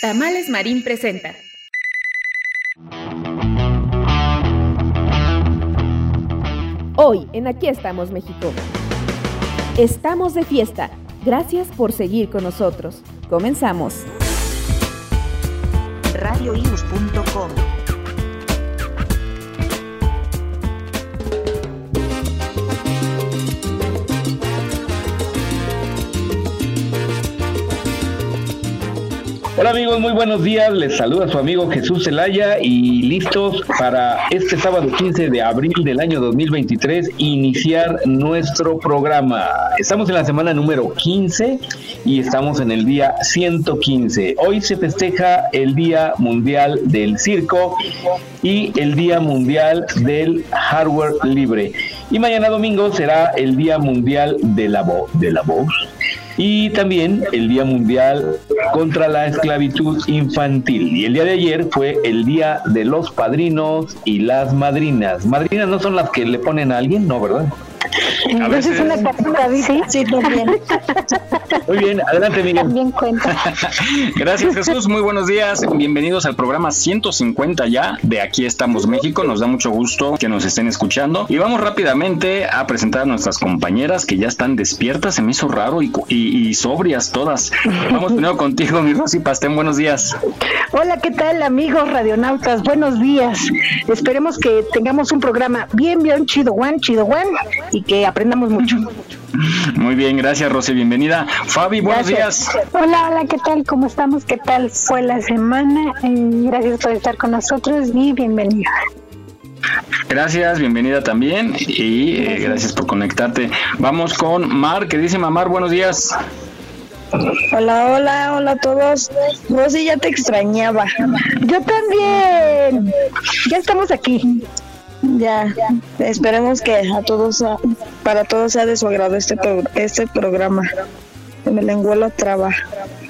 Tamales Marín presenta. Hoy en Aquí estamos México. Estamos de fiesta. Gracias por seguir con nosotros. Comenzamos. radioius.com Hola amigos, muy buenos días. Les saluda su amigo Jesús Zelaya y listos para este sábado 15 de abril del año 2023 iniciar nuestro programa. Estamos en la semana número 15 y estamos en el día 115. Hoy se festeja el Día Mundial del Circo y el Día Mundial del Hardware Libre. Y mañana domingo será el Día Mundial de la, de la Voz y también el Día Mundial contra la Esclavitud Infantil. Y el día de ayer fue el Día de los Padrinos y las Madrinas. Madrinas no son las que le ponen a alguien, no, ¿verdad? A veces es una ¿sí? Sí, también. Muy bien, adelante Miguel. También cuenta. Gracias Jesús, muy buenos días. Bienvenidos al programa 150 ya de Aquí estamos México. Nos da mucho gusto que nos estén escuchando. Y vamos rápidamente a presentar a nuestras compañeras que ya están despiertas. Se me hizo raro y, y, sobrias todas. Vamos primero contigo, mi Rosy Pastén. Buenos días. Hola, ¿qué tal amigos radionautas? Buenos días. Esperemos que tengamos un programa bien, bien chido, Juan, chido, Juan y que aprendamos mucho. Muy bien, gracias Rosy, bienvenida. Fabi, buenos días. Hola, hola, ¿qué tal? ¿Cómo estamos? ¿Qué tal fue la semana? Eh, gracias por estar con nosotros y bienvenida. Gracias, bienvenida también y eh, gracias por conectarte. Vamos con Mar, que dice Mamar, buenos días. Hola, hola, hola a todos. Rosy, ya te extrañaba. Yo también. Ya estamos aquí. Ya, esperemos que a todos, para todos sea de su agrado este, este programa. Me lengua la traba.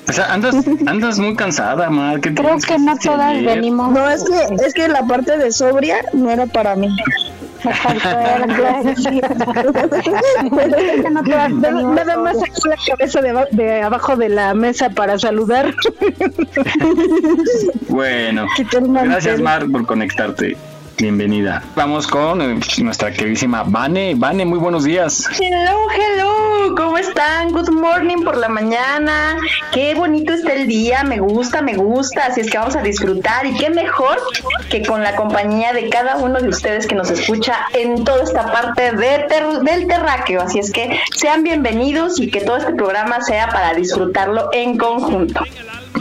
O sea, andas, andas muy cansada, Mar. Creo que no todas venimos. No, es que, es que la parte de sobria no era para mí. Nada más sacó la cabeza de, de, abajo de la mesa para saludar. Bueno, gracias Mar por conectarte. Bienvenida. Vamos con eh, nuestra queridísima Vane. Vane, muy buenos días. Hello, hello. ¿Cómo están? Good morning por la mañana. Qué bonito está el día. Me gusta, me gusta. Así es que vamos a disfrutar. Y qué mejor que con la compañía de cada uno de ustedes que nos escucha en toda esta parte de del terráqueo. Así es que sean bienvenidos y que todo este programa sea para disfrutarlo en conjunto.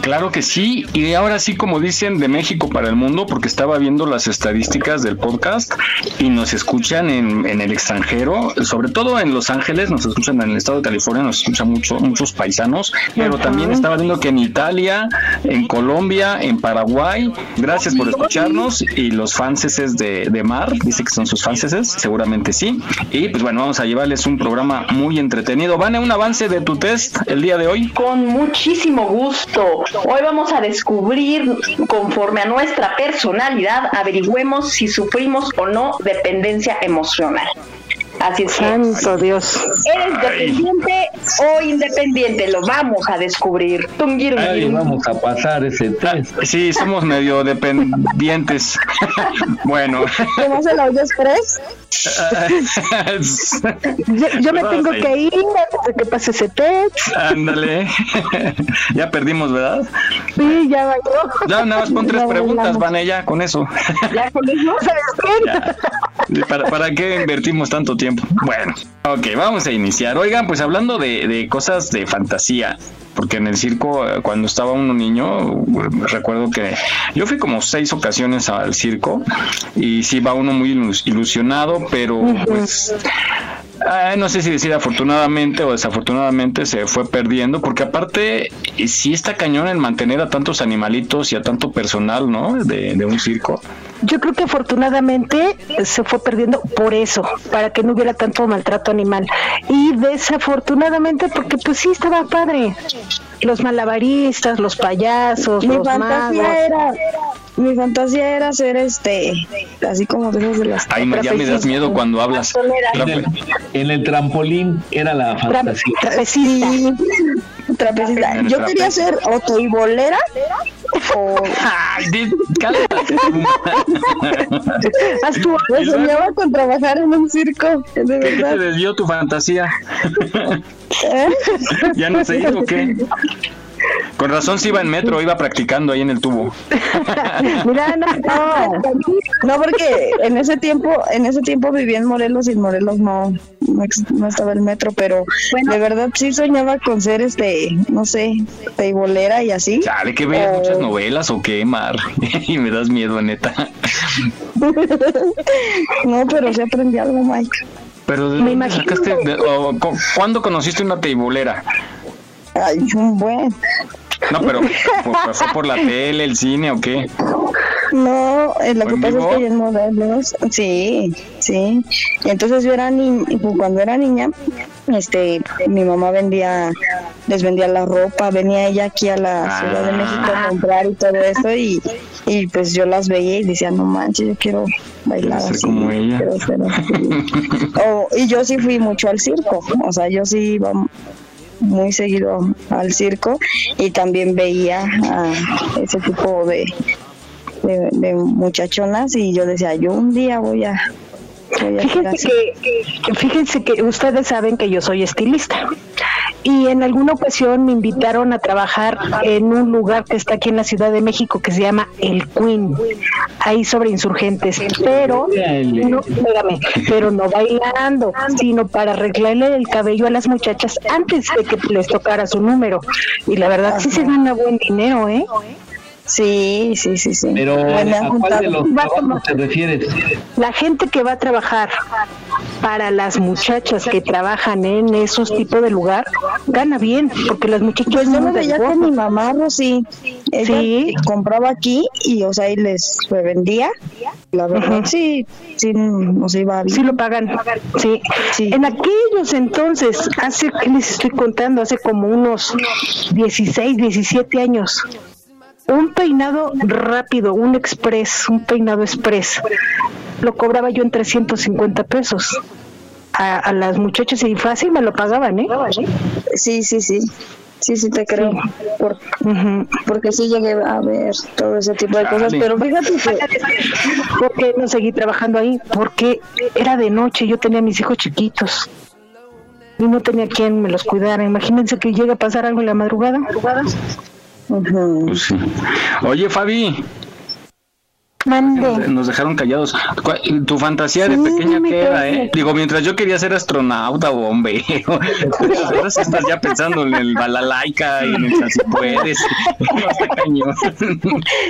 Claro que sí, y ahora sí, como dicen, de México para el mundo, porque estaba viendo las estadísticas del podcast y nos escuchan en, en el extranjero, sobre todo en Los Ángeles, nos escuchan en el estado de California, nos escuchan mucho, muchos paisanos, pero también estaba viendo que en Italia, en Colombia, en Paraguay, gracias por escucharnos y los fanses de, de Mar, dice que son sus fanses, seguramente sí. Y pues bueno, vamos a llevarles un programa muy entretenido. Vane, un avance de tu test el día de hoy. Con muchísimo gusto. Hoy vamos a descubrir, conforme a nuestra personalidad, averigüemos si sufrimos o no dependencia emocional. Así es. Santo Dios. ¿Eres dependiente o independiente? Lo vamos a descubrir. Ahí vamos a pasar ese test. Sí, somos medio dependientes. bueno. ¿Cómo se lo express? yo, yo me tengo que ir antes de que pase ese test. Ándale. ya perdimos, ¿verdad? Sí, ya va. Ya nada más pon tres preguntas, van ya con eso. Ya con eso se ¿Para, ¿Para qué invertimos tanto tiempo? Bueno, ok, vamos a iniciar. Oigan, pues hablando de, de cosas de fantasía, porque en el circo, eh, cuando estaba uno niño, eh, recuerdo que yo fui como seis ocasiones al circo y sí va uno muy ilus- ilusionado, pero pues Ah, no sé si decir afortunadamente o desafortunadamente se fue perdiendo, porque aparte eh, sí está cañón el mantener a tantos animalitos y a tanto personal, ¿no? De, de un circo. Yo creo que afortunadamente se fue perdiendo por eso, para que no hubiera tanto maltrato animal. Y desafortunadamente porque pues sí estaba padre. Los malabaristas, los payasos, Mi los fantasía magos. era, mi fantasía era ser este, así como de esas de las Ay, no, ya me das miedo cuando hablas. En el, en el trampolín era la fantasía. Trapecista. trapecista. Yo quería ser otoibolera o Ay, cálmate. Me soñaba con trabajar en un circo, de ¿Qué te verdad. desvió tu fantasía? ¿Eh? ¿Ya no se hizo o qué? Con razón si iba en metro, iba practicando ahí en el tubo. Mira, no, No, no, porque en ese tiempo, en ese tiempo vivía en Morelos y en Morelos no, no, estaba el metro, pero de verdad sí soñaba con ser este, no sé, teibolera y así. Chale, que veas muchas novelas o qué, Mar. y me das miedo, neta. No, pero sí aprendí algo, Mike. Pero ¿de Me dónde sacaste? de- ¿Cuándo conociste una teibolera? Ay, un buen. No, pero ¿fue, fue por la tele, el cine o qué? No, eh, lo ¿O que pasa vivo? es que en Morelos, sí, sí. Y entonces yo era ni pues, cuando era niña, este, mi mamá vendía, les vendía la ropa, venía ella aquí a la Ah. Ciudad de México a comprar y todo eso y, y pues yo las veía y decía, no manches, yo quiero bailar así. como ella. quiero ser así". O- y yo sí fui mucho al circo, o sea, yo sí iba muy seguido al circo y también veía a ese tipo de, de, de muchachonas y yo decía, yo un día voy a, Fíjense que, que- fíjense que ustedes saben que yo soy estilista y en alguna ocasión me invitaron a trabajar en un lugar que está aquí en la Ciudad de México que se llama El Queen, ahí sobre insurgentes, pero no, espérame, pero no bailando, sino para arreglarle el cabello a las muchachas antes de que les tocara su número. Y la verdad sí se gana buen dinero, ¿eh? Sí, sí, sí, sí. Pero han ¿a cuál de los trabajos te refieres? La gente que va a trabajar para las muchachas que trabajan en esos tipos de lugar gana bien, porque las muchachas Pues yo lo veía con mi mamá, Rosy. Ella Sí. compraba aquí y, o sea, y les revendía. La verdad, Ujú. sí, sí, nos iba bien. Sí lo pagan, sí. Sí. En aquellos entonces, hace, ¿qué les estoy contando? Hace como unos 16, 17 años. Un peinado rápido, un express, un peinado express, lo cobraba yo en 350 pesos. A, a las muchachas y fácil me lo pagaban, ¿eh? Sí, sí, sí. Sí, sí, te creo. Por- porque sí llegué a ver todo ese tipo de cosas. Pero fíjate que ¿Por qué no seguí trabajando ahí? Porque era de noche, yo tenía mis hijos chiquitos y no tenía quien me los cuidara. Imagínense que llega a pasar algo en la madrugada. Pues. Oye, Fabi, Nos dejaron callados. Tu fantasía de pequeña queda, ¿eh? Digo, mientras yo quería ser astronauta o bombero, ahora estás ya pensando en el balalaika y en el si puedes.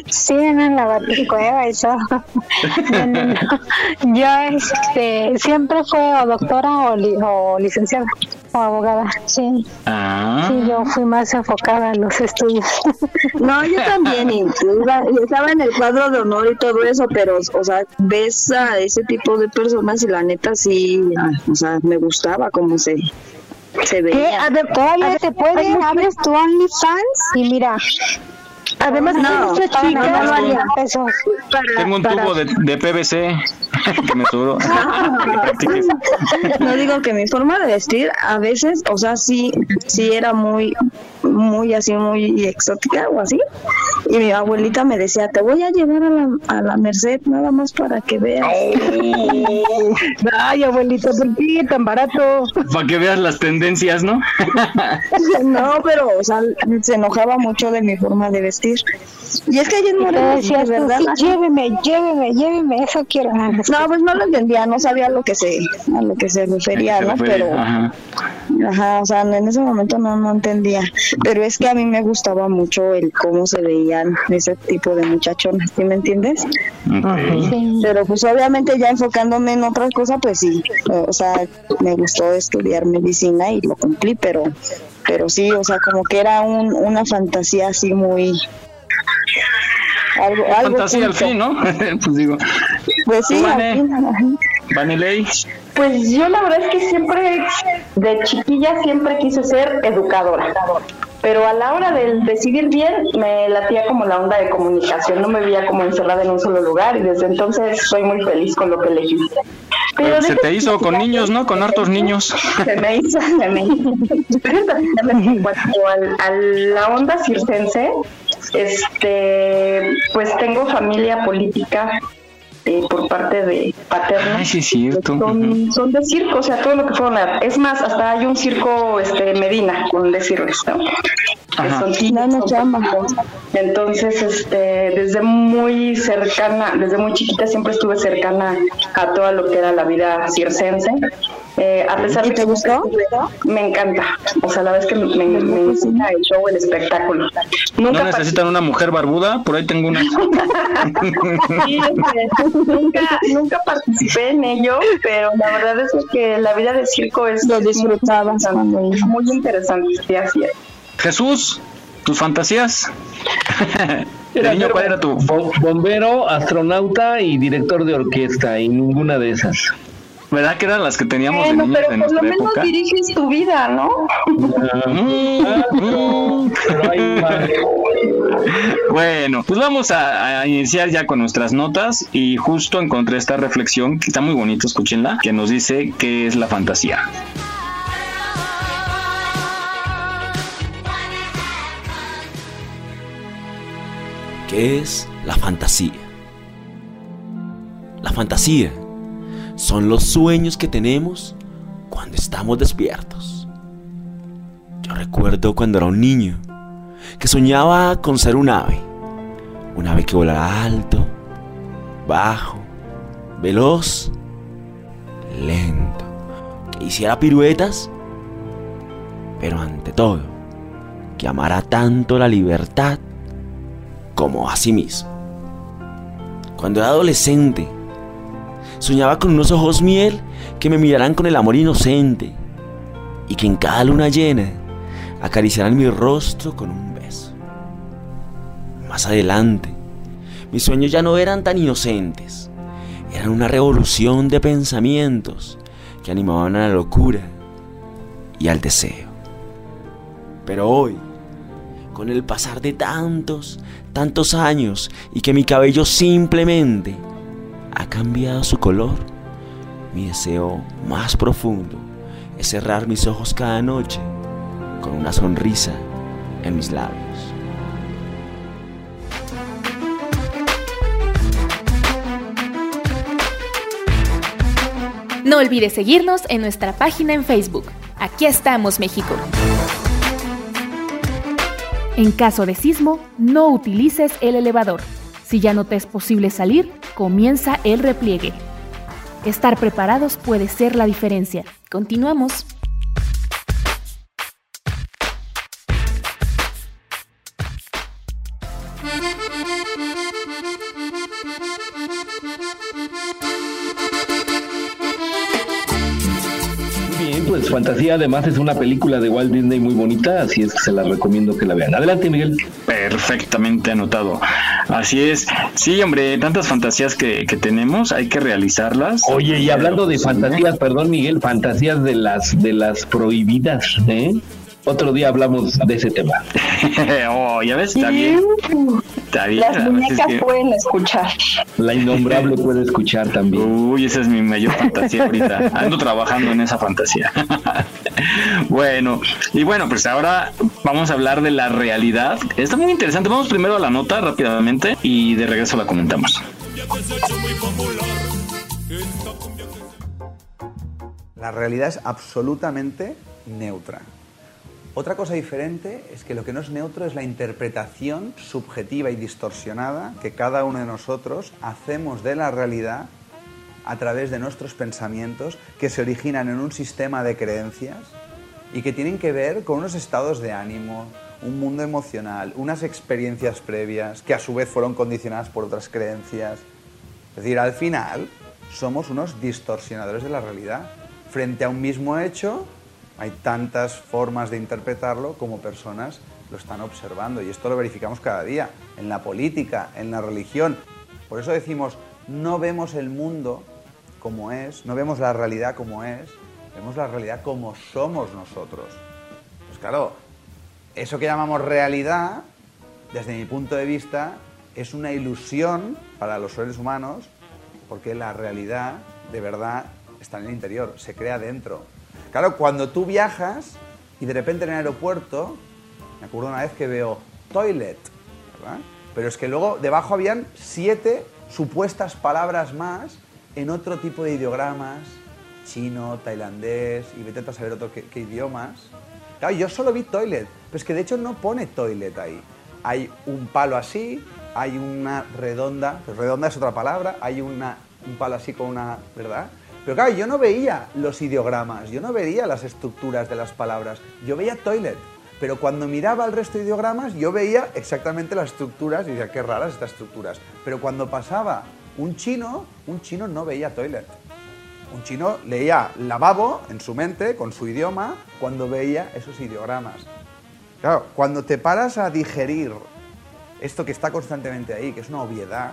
Sí, en la baticueva y todo. Yo, este, siempre fue o doctora o, licenciada o abogada, sí. Ah. Sí, yo fui más enfocada en los estudios. No, yo también, estaba en el cuadro de honor y todo eso, pero, o sea, ves a ese tipo de personas y la neta sí, o sea, me gustaba cómo se, se veía. ¿Qué? Todavía te pueden, abres tu OnlyFans y mira, Además, no, Tengo un tubo de, de, PVC que me sobró. no digo que mi forma de vestir a veces, o sea, sí, sí era muy, muy así, muy exótica o así. Y mi abuelita me decía, te voy a llevar a la, a la Merced nada más para que veas. Ay, abuelita, ¿por qué tan barato? Para que veas las tendencias, ¿no? no, pero, o sea, se enojaba mucho de mi forma de vestir. Y es que hay en Morelos, de verdad. lléveme, lléveme, lléveme, eso quiero. No, pues no lo entendía, no sabía a lo que se, a lo que se refería, ¿no? Pero, ajá. o sea, en ese momento no, no entendía. Pero es que a mí me gustaba mucho el cómo se veían ese tipo de muchachonas, ¿sí me entiendes? Pero pues obviamente ya enfocándome en otras cosas, pues sí, o sea, me gustó estudiar medicina y lo cumplí, pero pero sí, o sea, como que era un, una fantasía así muy... Algo, algo fantasía al fin, ¿no? pues digo. Pues sí, Vanelei. Pues yo la verdad es que siempre, de chiquilla, siempre quise ser educadora pero a la hora de decidir bien me latía como la onda de comunicación, no me veía como encerrada en un solo lugar y desde entonces soy muy feliz con lo que elegí. Pero se te hizo con niños, ¿no? Con hartos niños. Se me hizo, se me hizo. a la onda circense, este, pues tengo familia política eh, por parte de paterno. Ay, sí, cierto. Son, son, de circo, o sea, todo lo que fueron. Es más, hasta hay un circo este Medina, con decirles, ¿no? Entonces, este, desde muy cercana, desde muy chiquita siempre estuve cercana a todo lo que era la vida circense. Eh, a pesar de que te gustó? Me encanta. O sea, la vez que me, me, me el show, el espectáculo. Nunca ¿No necesitan una mujer barbuda? Por ahí tengo una. nunca, nunca participé en ello, pero la verdad es que la vida de circo es. Lo disfrutaba. Muy, muy interesante. así es. Jesús, tus fantasías. niño, ¿cuál era tu? Bombero, astronauta y director de orquesta, y ninguna de esas. ¿Verdad que eran las que teníamos bueno, de pero por lo menos diriges tu vida, ¿no? bueno, pues vamos a, a, iniciar ya con nuestras notas y justo encontré esta reflexión que está muy bonita, escúchenla, que nos dice qué es la fantasía. ¿Qué es la fantasía? La fantasía son los sueños que tenemos cuando estamos despiertos. Yo recuerdo cuando era un niño que soñaba con ser un ave, un ave que volara alto, bajo, veloz, lento, que hiciera piruetas, pero ante todo, que amara tanto la libertad como a sí mismo. Cuando era adolescente, soñaba con unos ojos miel que me miraran con el amor inocente y que en cada luna llena acariciaran mi rostro con un beso. Más adelante, mis sueños ya no eran tan inocentes, eran una revolución de pensamientos que animaban a la locura y al deseo. Pero hoy, con el pasar de tantos, tantos años y que mi cabello simplemente ha cambiado su color, mi deseo más profundo es cerrar mis ojos cada noche con una sonrisa en mis labios. No olvides seguirnos en nuestra página en Facebook. Aquí estamos, México. En caso de sismo, no utilices el elevador. Si ya no te es posible salir, comienza el repliegue. Estar preparados puede ser la diferencia. Continuamos. pues Fantasía además es una película de Walt Disney muy bonita, así es que se la recomiendo que la vean. Adelante, Miguel. Perfectamente anotado. Así es. Sí, hombre, tantas fantasías que, que tenemos, hay que realizarlas. Oye, y hablando de fantasías, perdón, Miguel, fantasías de las de las prohibidas, ¿eh? Otro día hablamos de ese tema. oh, ya ves, está bien. Está bien. Las muñecas pueden escuchar. La innombrable puede escuchar también. Uy, esa es mi mayor fantasía ahorita. Ando trabajando en esa fantasía. bueno, y bueno, pues ahora vamos a hablar de la realidad. Está muy interesante. Vamos primero a la nota rápidamente y de regreso la comentamos. La realidad es absolutamente neutra. Otra cosa diferente es que lo que no es neutro es la interpretación subjetiva y distorsionada que cada uno de nosotros hacemos de la realidad a través de nuestros pensamientos que se originan en un sistema de creencias y que tienen que ver con unos estados de ánimo, un mundo emocional, unas experiencias previas que a su vez fueron condicionadas por otras creencias. Es decir, al final somos unos distorsionadores de la realidad. Frente a un mismo hecho, hay tantas formas de interpretarlo como personas lo están observando y esto lo verificamos cada día, en la política, en la religión. Por eso decimos, no vemos el mundo como es, no vemos la realidad como es, vemos la realidad como somos nosotros. Pues claro, eso que llamamos realidad, desde mi punto de vista, es una ilusión para los seres humanos, porque la realidad de verdad está en el interior, se crea dentro. Claro, cuando tú viajas y de repente en el aeropuerto, me acuerdo una vez que veo toilet, ¿verdad? Pero es que luego debajo habían siete supuestas palabras más en otro tipo de ideogramas, chino, tailandés y vete a saber otro qué, qué idiomas. Claro, yo solo vi toilet, pero es que de hecho no pone toilet ahí. Hay un palo así, hay una redonda, pues redonda es otra palabra, hay una, un palo así con una, ¿verdad? Pero claro, yo no veía los ideogramas, yo no veía las estructuras de las palabras, yo veía toilet. Pero cuando miraba el resto de ideogramas, yo veía exactamente las estructuras y decía, qué raras estas estructuras. Pero cuando pasaba un chino, un chino no veía toilet. Un chino leía lavabo en su mente, con su idioma, cuando veía esos ideogramas. Claro, cuando te paras a digerir esto que está constantemente ahí, que es una obviedad,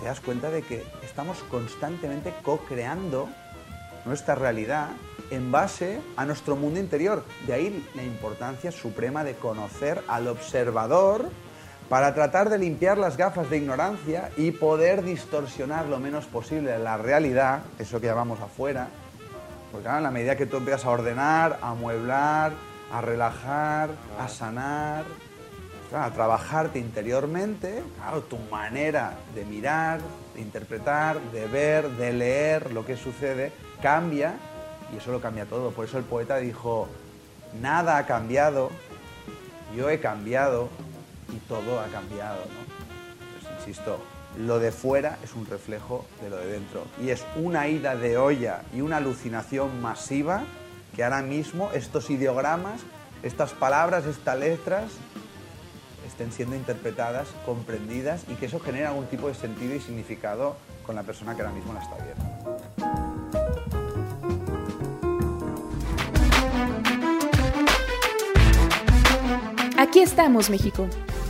te das cuenta de que estamos constantemente co-creando nuestra realidad en base a nuestro mundo interior. De ahí la importancia suprema de conocer al observador para tratar de limpiar las gafas de ignorancia y poder distorsionar lo menos posible la realidad, eso que llamamos afuera, porque claro, en la medida que tú empiezas a ordenar, a amueblar, a relajar, a sanar, a trabajarte interiormente, claro, tu manera de mirar, de interpretar, de ver, de leer lo que sucede, cambia y eso lo cambia todo. Por eso el poeta dijo, nada ha cambiado, yo he cambiado y todo ha cambiado. ¿no? Pues, insisto, lo de fuera es un reflejo de lo de dentro y es una ida de olla y una alucinación masiva que ahora mismo estos ideogramas, estas palabras, estas letras, estén siendo interpretadas, comprendidas y que eso genere algún tipo de sentido y significado con la persona que ahora mismo la está viendo. Aquí estamos, México.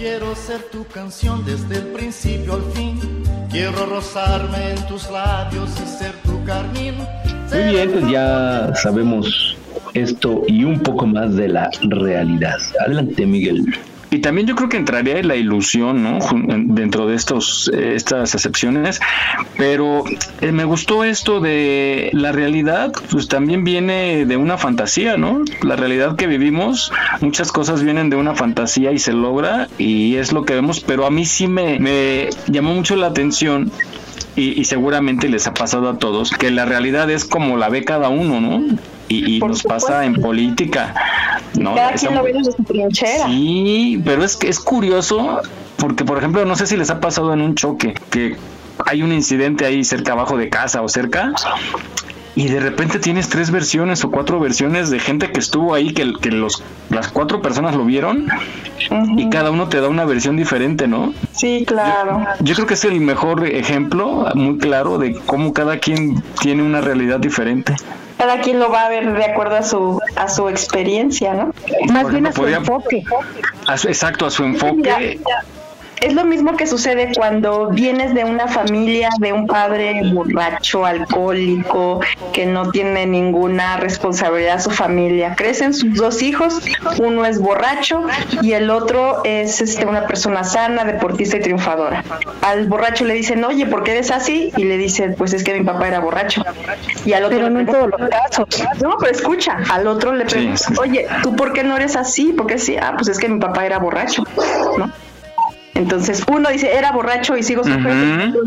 Quiero ser tu canción desde el principio al fin. Quiero rozarme en tus labios y ser tu carmín. Muy bien, pues ya sabemos esto y un poco más de la realidad. Adelante, Miguel. Y también yo creo que entraría en la ilusión, ¿no? Dentro de estos, estas excepciones. Pero eh, me gustó esto de la realidad, pues también viene de una fantasía, ¿no? La realidad que vivimos, muchas cosas vienen de una fantasía y se logra y es lo que vemos, pero a mí sí me, me llamó mucho la atención y, seguramente les ha pasado a todos, que la realidad es como la ve cada uno, ¿no? Y, nos pasa en política. ¿no? Cada quien lo ve desde su trinchera. Sí, pero es que es curioso porque, por ejemplo, no sé si les ha pasado en un choque que hay un incidente ahí cerca abajo de casa o cerca y de repente tienes tres versiones o cuatro versiones de gente que estuvo ahí, que, que los, las cuatro personas lo vieron y cada uno te da una versión diferente, ¿no? Sí, claro. Yo, creo que es el mejor ejemplo, muy claro, de cómo cada quien tiene una realidad diferente cada quien lo va a ver de acuerdo a su a su experiencia, ¿no? Más bien a su enfoque. exacto, a su enfoque es lo mismo que sucede cuando vienes de una familia de un padre borracho, alcohólico, que no tiene ninguna responsabilidad a su familia. Crecen sus dos hijos, uno es borracho y el otro es este, una persona sana, deportista y triunfadora. Al borracho le dicen, oye, ¿por qué eres así? Y le dicen, pues es que mi papá era borracho. Y al otro pero no en todos los casos. No, pero escucha, al otro le preguntan, oye, ¿tú por qué no eres así? Porque sí, ah, pues es que mi papá era borracho, ¿no? Entonces uno dice, era borracho y sigo sufriendo.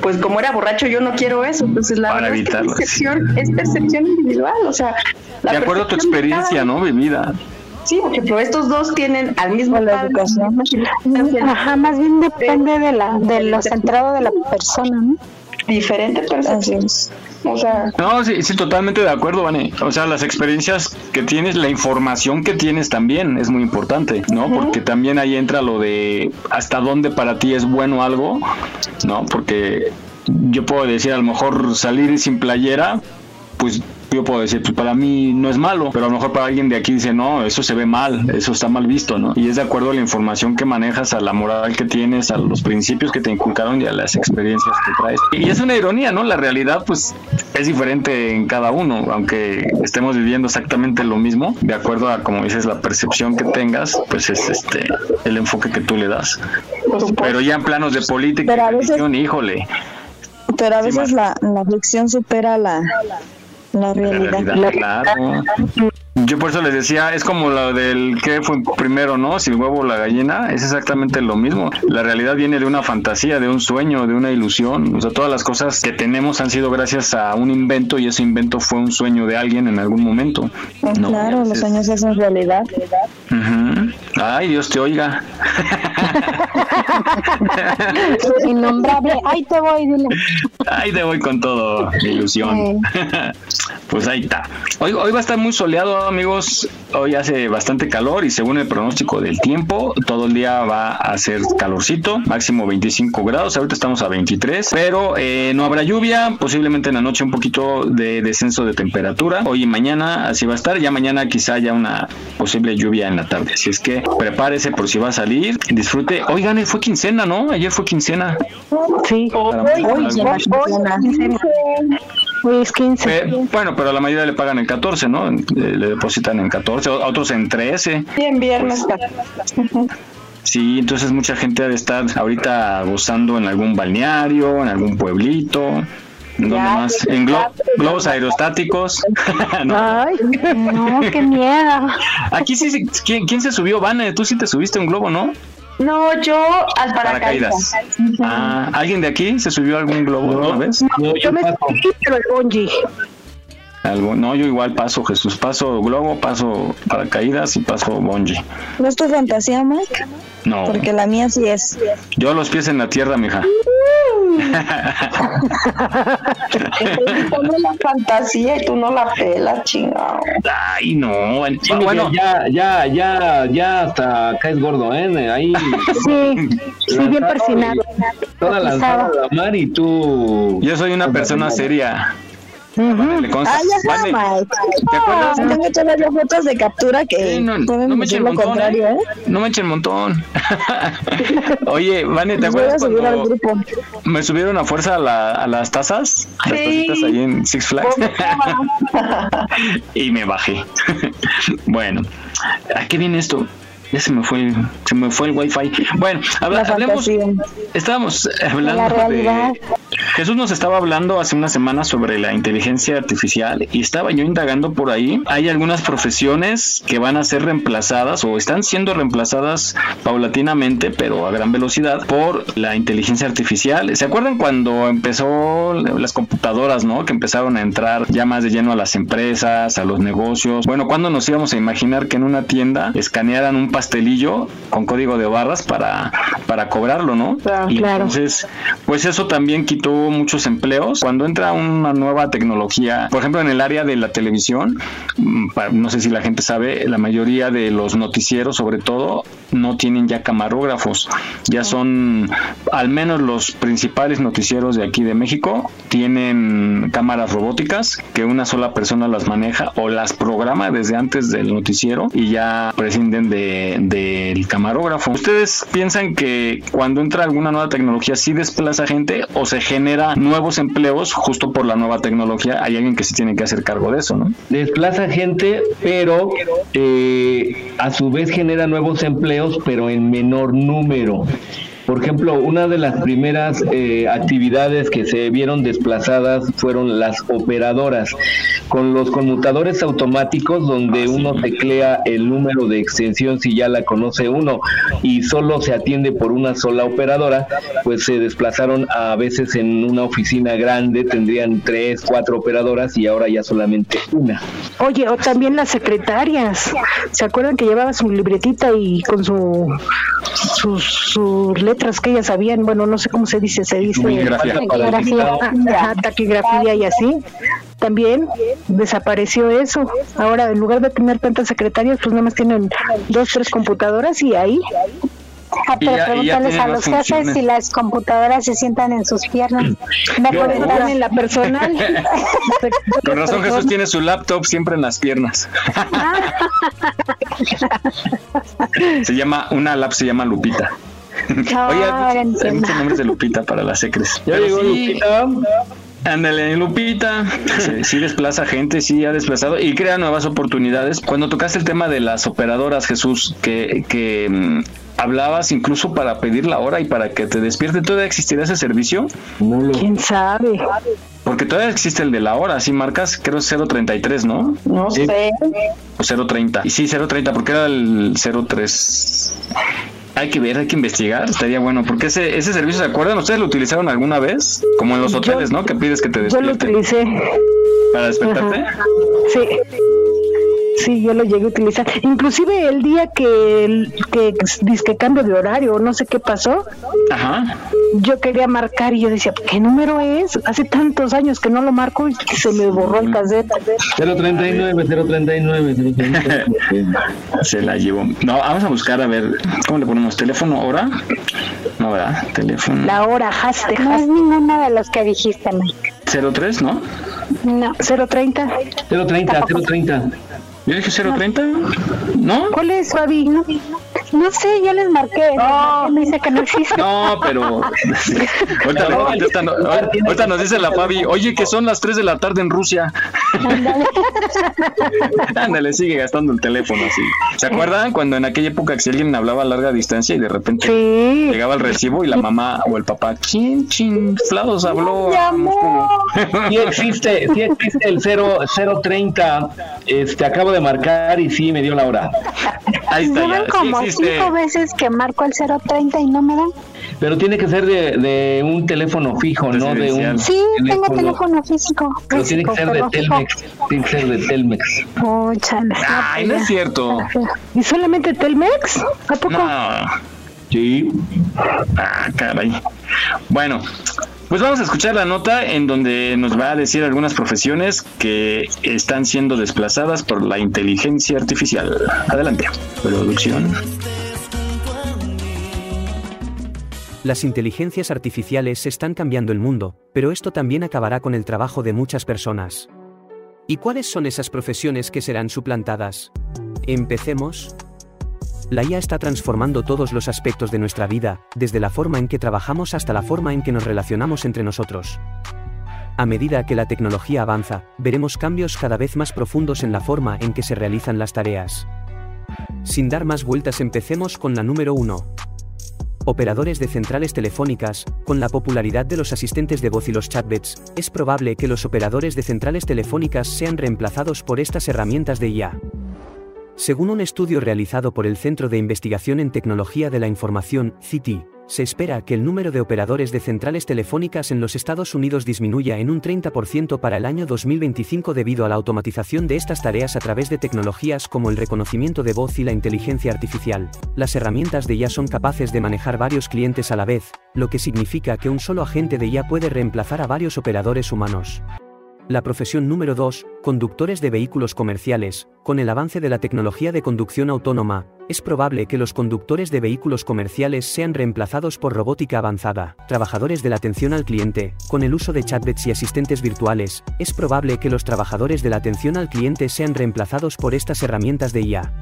Pues como era borracho yo no quiero eso. Entonces la verdad es, percepción, es percepción individual. O sea, de acuerdo a tu experiencia, ¿no? Vivida. Sí, porque estos dos tienen al mismo la educación. Ajá, más bien depende de la de lo centrado de la persona, ¿no? Diferente percepción. O sea, no, sí, sí, totalmente de acuerdo, Vane. O sea, las experiencias que tienes, la información que tienes también es muy importante, ¿no? Porque también ahí entra lo de hasta dónde para ti es bueno algo, ¿no? Porque yo puedo decir, a lo mejor salir sin playera, pues yo puedo decir, pues para mí no es malo, pero a lo mejor para alguien de aquí dice, no, eso se ve mal, eso está mal visto, ¿no? Y es de acuerdo a la información que manejas, a la moral que tienes, a los principios que te inculcaron y a las experiencias que traes. Y es una ironía, ¿no? La realidad, pues, es diferente en cada uno, aunque estemos viviendo exactamente lo mismo, de acuerdo a, como dices, la percepción que tengas, pues es este el enfoque que tú le das. Pero ya en planos de política y híjole. Pero a veces la, la ficción supera la, la realidad. claro. Yo por eso les decía, es como lo del que fue primero, ¿no? Si el huevo o la gallina, es exactamente lo mismo. La realidad viene de una fantasía, de un sueño, de una ilusión. O sea, todas las cosas que tenemos han sido gracias a un invento y ese invento fue un sueño de alguien en algún momento. Claro, los sueños se hacen realidad. Ay, Dios te oiga. Innombrable, ahí te voy, dile. Ahí te voy con todo, ilusión. pues ahí está. Hoy, hoy va a estar muy soleado, amigos. Hoy hace bastante calor y según el pronóstico del tiempo, todo el día va a ser calorcito, máximo 25 grados. Ahorita estamos a 23, pero eh, no habrá lluvia. Posiblemente en la noche un poquito de descenso de temperatura. Hoy y mañana así va a estar. Ya mañana quizá haya una posible lluvia en la tarde. Así es que prepárese por si va a salir. Disfrute. Oigan, fue quincena, ¿no? Ayer fue quincena. Sí, hoy, hoy, es 15. bueno, pero a la mayoría le pagan el 14, ¿no? Eh, le depositan en 14, otros en 13. Sí, en viernes. Sí, entonces mucha gente ha de estar ahorita gozando en algún balneario, en algún pueblito. ¿Dónde más? En globos aerostáticos. Ay, no, qué miedo. Aquí sí, ¿quién, ¿quién se subió? Vane, tú sí te subiste un globo, ¿no? No, yo al paracaídas. Ah, ¿alguien de aquí se subió a algún globo no, alguna vez? No, yo, me subí, pero el bungee. Algo, no, yo igual paso Jesús, paso globo, paso paracaídas y paso bungee. ¿No es tu fantasía, Mike? No. Porque la mía sí es. Yo los pies en la tierra, mija. Pone la fantasía y tú no la pelas, chingado. Ay, no. bueno, ya, ya, ya, ya hasta caes gordo, ¿eh? Ahí. Sí, sí, bien persinado. Toda la la mar y tú. Yo soy una persona seria. Ah, ya. ¿Te acuerdas? Tengo todas las fotos de captura que no, no, me echen lo montón, contrario, ¿eh? No me echen montón. Oye, Vane, ¿te acuerdas cuando me subieron a fuerza a, la, a las tazas? Las tacitas ahí en Six Flags. y me bajé. bueno, ¿a qué viene esto? Ya se me fue, se me fue el wifi. Bueno, hablemos. Estábamos hablando de. Jesús nos estaba hablando hace una semana sobre la inteligencia artificial y estaba yo indagando por ahí. Hay algunas profesiones que van a ser reemplazadas o están siendo reemplazadas paulatinamente, pero a gran velocidad, por la inteligencia artificial. ¿Se acuerdan cuando empezó las computadoras, no? Que empezaron a entrar ya más de lleno a las empresas, a los negocios. Bueno, ¿cuándo nos íbamos a imaginar que en una tienda escanearan un pastelillo con código de barras para, para cobrarlo, ¿no? y entonces, pues eso también quitó muchos empleos. Cuando entra una nueva tecnología, por ejemplo, en el área de la televisión, mm, no sé si la gente sabe, la mayoría de los noticieros, sobre todo, no tienen ya camarógrafos. Ya son, al menos los principales noticieros de aquí de México, tienen cámaras robóticas que una sola persona las maneja o las programa desde antes del noticiero y ya prescinden de del camarógrafo. ¿Ustedes piensan que cuando entra alguna nueva tecnología sí desplaza gente o se genera nuevos empleos justo por la nueva tecnología? Hay alguien que se tiene que hacer cargo de eso, ¿no? Desplaza gente, pero eh, a su vez genera nuevos empleos, pero en menor número. Por ejemplo, una de las primeras eh, actividades que se vieron desplazadas fueron las operadoras, con los conmutadores automáticos donde ah, uno teclea el número de extensión si ya la conoce uno y solo se atiende por una sola operadora, pues se desplazaron a veces en una oficina grande, tendrían tres, cuatro operadoras y ahora ya solamente una. Oye, o también las secretarias, ¿se acuerdan que llevaba su libretita y con su sus, letras? Que ellas sabían, bueno, no sé cómo se dice, se dice taquigrafía, taquigrafía y así. También desapareció eso. Ahora, en lugar de tener tantas secretarias, pues nada más tienen dos, tres computadoras y ahí Ah, pero pregúntales a los jefes si las computadoras se sientan en sus piernas. No pueden estar en la personal. Con razón Jesús tiene su laptop siempre en las piernas. se llama, una lap se llama Lupita. Oye, hay, muchos nombres de Lupita para las secres. Ya llegó Lupita. Ándale, Lupita. Sí, desplaza gente, sí ha desplazado y crea nuevas oportunidades. Cuando tocaste el tema de las operadoras, Jesús, que, que mm, hablabas incluso para pedir la hora y para que te despierte, ¿todavía existirá ese servicio? ¿Quién sabe? Porque todavía existe el de la hora, si marcas, creo 033, ¿no? No sé. O 030. Y sí, 030, porque era el 03. Hay que ver, hay que investigar, estaría bueno, porque ese, ese servicio, ¿se acuerdan? ¿Ustedes lo utilizaron alguna vez? Como en los hoteles, ¿no? Que pides que te despierte. Yo lo utilicé. ¿Para despertarte? Sí. Sí, yo lo llegué a utilizar. Inclusive el día que, que que cambio de horario, no sé qué pasó. Ajá. Yo quería marcar y yo decía, ¿qué número es? Hace tantos años que no lo marco y se me borró el cassette. 039, 039, 039. se la llevó. No, vamos a buscar a ver, ¿cómo le ponemos? ¿Teléfono, hora? No, ¿verdad? Teléfono. La hora, hashtag. No es ninguna de los que dijiste, Mike. 03, ¿no? No. 030. 030, 030. Yo dije 030, ¿no? ¿Cuál es, Fabi? No, no sé, yo les marqué. No. Me dice que no existe. No, pero. ahorita, ahorita, nos dice la Fabi, oye, que son las 3 de la tarde en Rusia. Ándale, sigue gastando el teléfono así. ¿Se acuerdan cuando en aquella época que si alguien hablaba a larga distancia y de repente llegaba el recibo y la mamá o el papá, ¿quién chingflados habló? Sí existe, sí existe el 0, 030. Este, acabo de marcar y sí me dio la hora. Ahí está, ya. como cinco veces que marco el 030 y no me dan. Pero tiene que ser de, de un teléfono fijo, no de un. Sí, tengo teléfono físico. Pero tiene que ser de Telmex. Tiene que ser de Telmex. Oh, chale. Ay, no es cierto. ¿Y solamente Telmex? ¿A poco? No. Sí. Ah, caray. Bueno, pues vamos a escuchar la nota en donde nos va a decir algunas profesiones que están siendo desplazadas por la inteligencia artificial. Adelante, producción. Las inteligencias artificiales están cambiando el mundo, pero esto también acabará con el trabajo de muchas personas. ¿Y cuáles son esas profesiones que serán suplantadas? Empecemos. La IA está transformando todos los aspectos de nuestra vida, desde la forma en que trabajamos hasta la forma en que nos relacionamos entre nosotros. A medida que la tecnología avanza, veremos cambios cada vez más profundos en la forma en que se realizan las tareas. Sin dar más vueltas empecemos con la número 1. Operadores de centrales telefónicas, con la popularidad de los asistentes de voz y los chatbots, es probable que los operadores de centrales telefónicas sean reemplazados por estas herramientas de IA. Según un estudio realizado por el Centro de Investigación en Tecnología de la Información, CITI, se espera que el número de operadores de centrales telefónicas en los Estados Unidos disminuya en un 30% para el año 2025 debido a la automatización de estas tareas a través de tecnologías como el reconocimiento de voz y la inteligencia artificial. Las herramientas de IA son capaces de manejar varios clientes a la vez, lo que significa que un solo agente de IA puede reemplazar a varios operadores humanos. La profesión número 2, conductores de vehículos comerciales. Con el avance de la tecnología de conducción autónoma, es probable que los conductores de vehículos comerciales sean reemplazados por robótica avanzada. Trabajadores de la atención al cliente. Con el uso de chatbots y asistentes virtuales, es probable que los trabajadores de la atención al cliente sean reemplazados por estas herramientas de IA.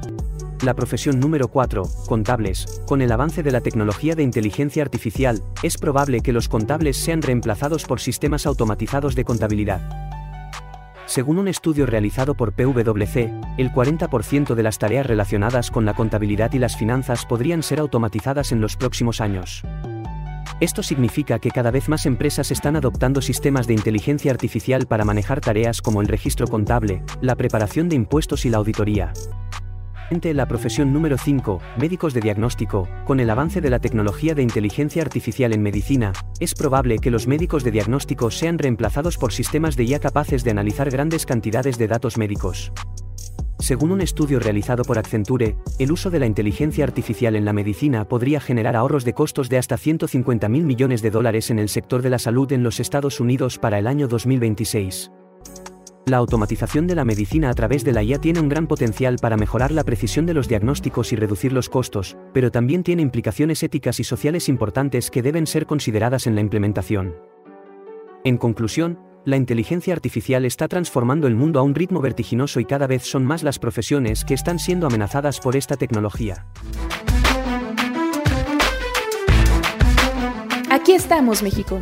La profesión número 4, contables. Con el avance de la tecnología de inteligencia artificial, es probable que los contables sean reemplazados por sistemas automatizados de contabilidad. Según un estudio realizado por PwC, el 40% de las tareas relacionadas con la contabilidad y las finanzas podrían ser automatizadas en los próximos años. Esto significa que cada vez más empresas están adoptando sistemas de inteligencia artificial para manejar tareas como el registro contable, la preparación de impuestos y la auditoría. La profesión número 5, médicos de diagnóstico. Con el avance de la tecnología de inteligencia artificial en medicina, es probable que los médicos de diagnóstico sean reemplazados por sistemas de IA capaces de analizar grandes cantidades de datos médicos. Según un estudio realizado por Accenture, el uso de la inteligencia artificial en la medicina podría generar ahorros de costos de hasta 150 mil millones de dólares en el sector de la salud en los Estados Unidos para el año 2026. La automatización de la medicina a través de la IA tiene un gran potencial para mejorar la precisión de los diagnósticos y reducir los costos, pero también tiene implicaciones éticas y sociales importantes que deben ser consideradas en la implementación. En conclusión, la inteligencia artificial está transformando el mundo a un ritmo vertiginoso y cada vez son más las profesiones que están siendo amenazadas por esta tecnología. Aquí estamos, México.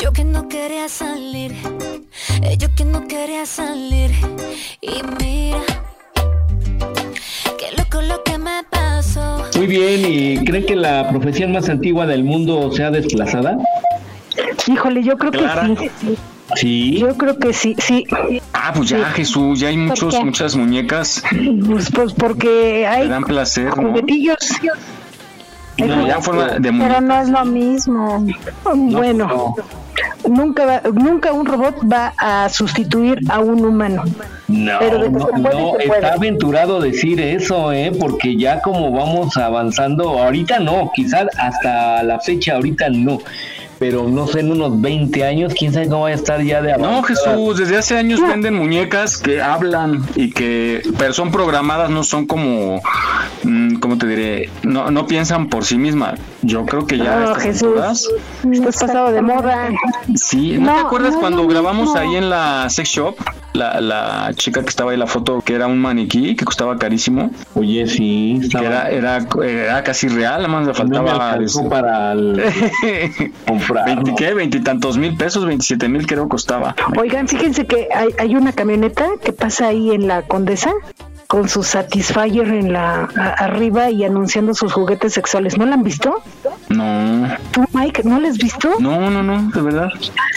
Yo que no quería salir, eh, yo que no quería salir. Y mira, qué loco lo que me pasó. Muy bien, ¿y creen que la profesión más antigua del mundo sea desplazada? Híjole, yo creo que sí. Sí. Yo creo que sí, sí. Ah, pues ya, Jesús, ya hay muchos, muchas muñecas. Pues, pues porque hay. Te dan placer, ¿no? Juguetillos. No, ya en forma de Pero no es lo mismo. bueno, nunca va- nunca un robot va a sustituir a un humano. No, Pero de que no, se puede, no, se puede. está aventurado decir eso, ¿eh? Porque ya como vamos avanzando, ahorita no, quizás hasta la fecha ahorita no, pero no sé, en unos 20 años, quién sabe cómo va a estar ya de No, avanzada. Jesús, desde hace años venden muñecas que hablan y que pero son programadas, no son como, mm, ¿cómo te diré? No, no piensan por sí mismas. Yo creo que ya... a No, estas Jesús, estás pasado de moda. Sí, ¿no, te No, acuerdas no cuando grabamos ahí en la sex shop? La, la chica que estaba ahí, la foto, que era un maniquí, que costaba carísimo. Oye, sí, Que estaba- era, era, era casi real, nada más le no me faltaba... alcanzó para el- comprar. ¿20 qué? ¿Veintitantos mil pesos? ¿27 mil creo costaba? Oigan, fíjense que hay, hay una camioneta que pasa ahí en la Condesa con su Satisfyer en la a- arriba y anunciando sus juguetes sexuales. ¿No la han visto? No, ¿Tú, Mike, no la has visto? no, no, no, de verdad.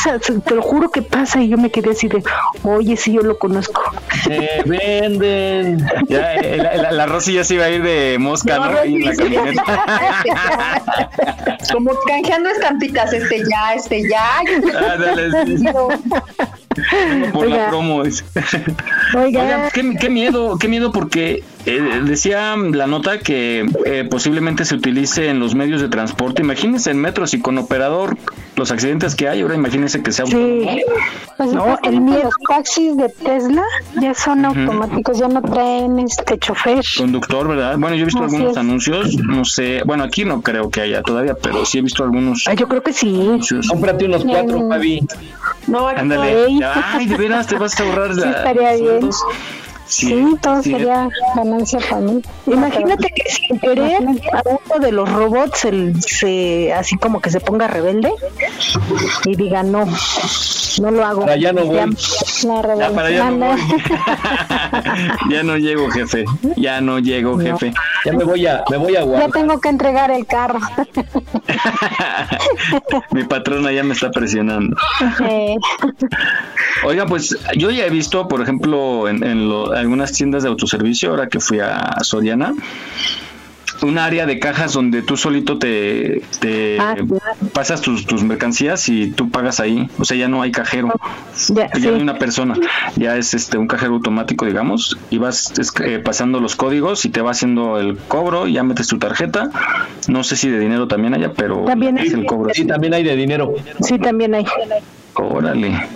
Pasa, te lo juro que pasa y yo me quedé así de, oye, sí, yo lo conozco. Se venden. Ya, eh, la, la- la Rosy ya se iba a ir de mosca, ¿no? No, en la camioneta. Como canjeando estampitas, este ya, este ya. Ándale, sí. Por la Oiga. promo. dice. Oiga. Pues, qué, qué miedo, qué miedo porque eh, decía la nota que eh, posiblemente se utilice en los medios de transporte. Imagínense en metros y con operador los accidentes que hay. Ahora imagínense que sea sí. Pues no, el miedo. Los taxis de Tesla ya son automáticos, ya no traen este chofer. Conductor, ¿verdad? Bueno, yo he visto algunos anuncios, no sé, bueno, aquí no creo que haya todavía, pero sí he visto algunos. yo creo que sí. Cómprate unos cuatro, Fabi. No, Ándale. Ay, de veras te vas a ahorrar la. Sí, estaría bien. Sí, todo sería ganancia para mí. Imagínate que sin querer a uno de los robots se, así como que se ponga rebelde y diga no, no lo hago. Para ya no voy. Ya, para ya, no voy. ya no llego, jefe. Ya no llego, jefe. Ya me voy a, me voy a Ya tengo que entregar el carro. Mi patrona ya me está presionando. Oiga, pues yo ya he visto, por ejemplo, en, en algunas tiendas de autoservicio, ahora que fui a Soriana, un área de cajas donde tú solito te, ah, pasas tus, tus, mercancías y tú pagas ahí. O sea, ya no hay cajero. Ya, no hay una persona. Ya es este un cajero automático, digamos, y vas eh, pasando los códigos y te va haciendo el cobro, y ya metes tu tarjeta. No sé si de dinero también haya, pero también es el cobro. Sí, también hay de dinero. Sí, también hay. Órale.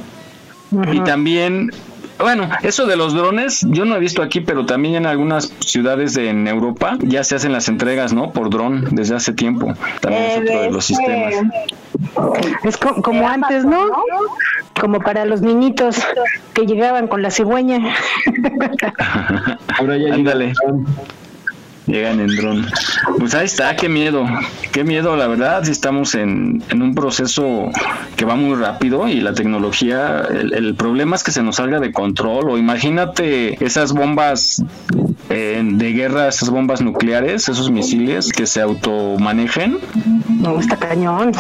Y también bueno, eso de los drones, yo no he visto aquí, pero también en algunas ciudades en Europa ya se hacen las entregas, ¿no? Por dron desde hace tiempo. También es otro de los este, sistemas. Es como, antes, ¿no? Como para los niñitos que llegaban con la cigüeña. Ahora ya Ándale llegan en dron. Pues ahí está, qué miedo, qué miedo, la verdad, si estamos en, en un proceso que va muy rápido y la tecnología, el, problema es que se nos salga de control, o imagínate esas bombas eh, de guerra, esas bombas nucleares, esos misiles que se automanejen. No, está cañón.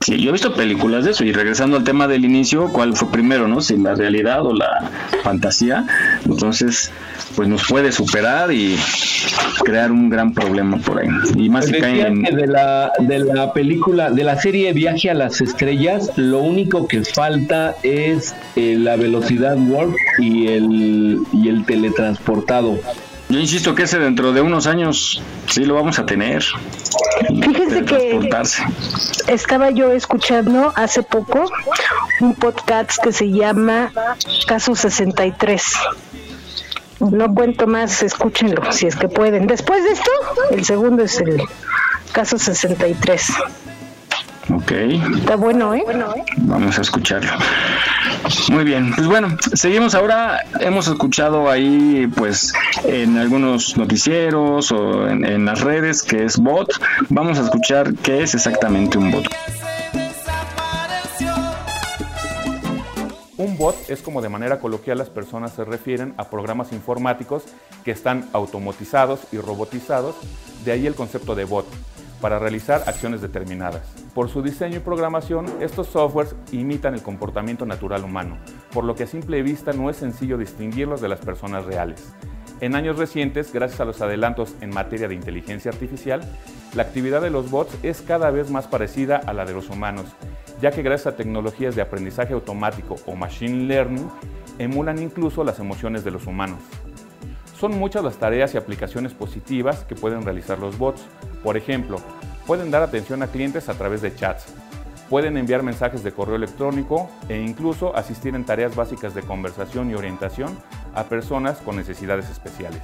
Sí, yo he visto películas de eso y regresando al tema del inicio, ¿cuál fue primero, no? Si la realidad o la fantasía. Entonces, pues nos puede superar y crear un gran problema por ahí. Y más que de la de la película, de la serie Viaje a las Estrellas, lo único que falta es eh, la velocidad warp y el y el teletransportado. Yo insisto que ese dentro de unos años sí lo vamos a tener. Fíjese que estaba yo escuchando hace poco un podcast que se llama Caso 63 no cuento más, escúchenlo si es que pueden. Después de esto, el segundo es el caso 63. Ok. Está bueno, ¿eh? Vamos a escucharlo. Muy bien, pues bueno, seguimos ahora. Hemos escuchado ahí, pues, en algunos noticieros o en, en las redes que es bot. Vamos a escuchar qué es exactamente un bot. Un bot es como de manera coloquial las personas se refieren a programas informáticos que están automatizados y robotizados, de ahí el concepto de bot, para realizar acciones determinadas. Por su diseño y programación, estos softwares imitan el comportamiento natural humano, por lo que a simple vista no es sencillo distinguirlos de las personas reales. En años recientes, gracias a los adelantos en materia de inteligencia artificial, la actividad de los bots es cada vez más parecida a la de los humanos, ya que gracias a tecnologías de aprendizaje automático o machine learning, emulan incluso las emociones de los humanos. Son muchas las tareas y aplicaciones positivas que pueden realizar los bots. Por ejemplo, pueden dar atención a clientes a través de chats, pueden enviar mensajes de correo electrónico e incluso asistir en tareas básicas de conversación y orientación a personas con necesidades especiales.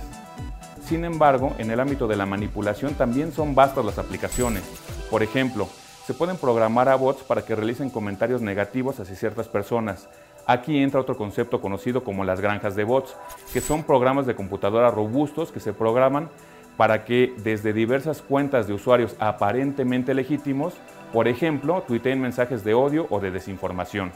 Sin embargo, en el ámbito de la manipulación también son vastas las aplicaciones. Por ejemplo, se pueden programar a bots para que realicen comentarios negativos hacia ciertas personas. Aquí entra otro concepto conocido como las granjas de bots, que son programas de computadora robustos que se programan para que desde diversas cuentas de usuarios aparentemente legítimos, por ejemplo, tuiteen mensajes de odio o de desinformación.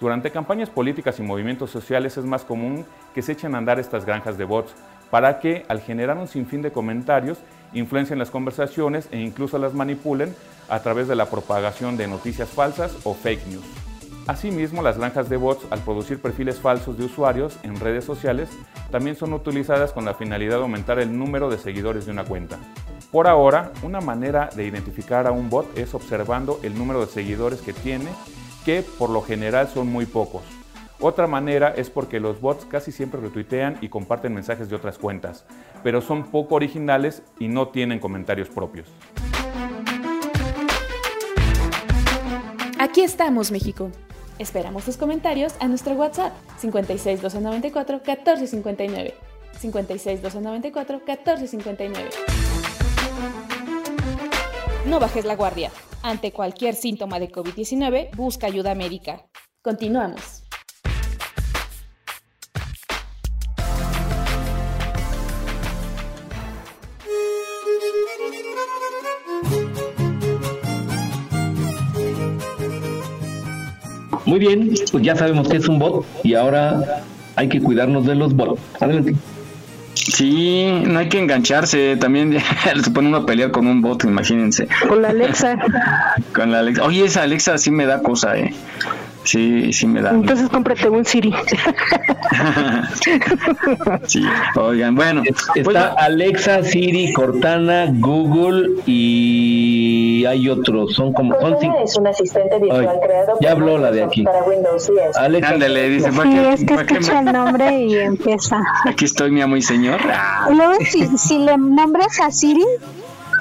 Durante campañas políticas y movimientos sociales es más común que se echen a andar estas granjas de bots para que, al generar un sinfín de comentarios, influencien las conversaciones e incluso las manipulen a través de la propagación de noticias falsas o fake news. Asimismo, las granjas de bots, al producir perfiles falsos de usuarios en redes sociales, también son utilizadas con la finalidad de aumentar el número de seguidores de una cuenta. Por ahora, una manera de identificar a un bot es observando el número de seguidores que tiene, que por lo general son muy pocos. Otra manera es porque los bots casi siempre retuitean y comparten mensajes de otras cuentas, pero son poco originales y no tienen comentarios propios. Aquí estamos, México. Esperamos tus comentarios a nuestro WhatsApp 56 294 1459. 56 294 1459. No bajes la guardia. Ante cualquier síntoma de COVID-19, busca ayuda médica. Continuamos. Muy bien, pues ya sabemos que es un bot y ahora hay que cuidarnos de los bots. Adelante. Sí, no hay que engancharse. También se pone uno a pelear con un bot, imagínense. Con la Alexa. con la Alexa. Oye, esa Alexa sí me da cosa, ¿eh? Sí, sí me da. Entonces cómprate un Siri. sí, oigan, bueno. Está pues, Alexa, Siri, Cortana, Google y hay otros. Son como. Son es un asistente virtual creado ya habló la de aquí. Para Windows 10. Alexa, Ándale, dice. Sí, es que escucha el nombre y empieza. Aquí estoy, mi amo y señor. Luego, si, si le nombras a Siri,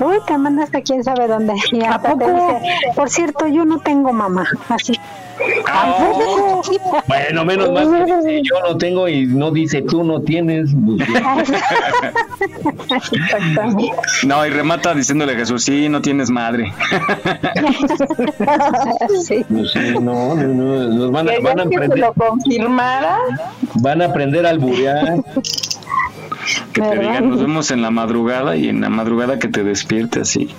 Uy, te mandaste quién sabe dónde. ¿A poco? Por cierto, yo no tengo mamá, así. Oh. bueno, menos mal que yo no tengo y no dice tú no tienes. no, y remata diciéndole a Jesús, sí, no tienes madre. sí. Pues no, no, no, nos van, a, van a aprender. lo confirmara. Van a aprender al alburear. Que te digan, nos vemos en la madrugada y en la madrugada que te despierte así.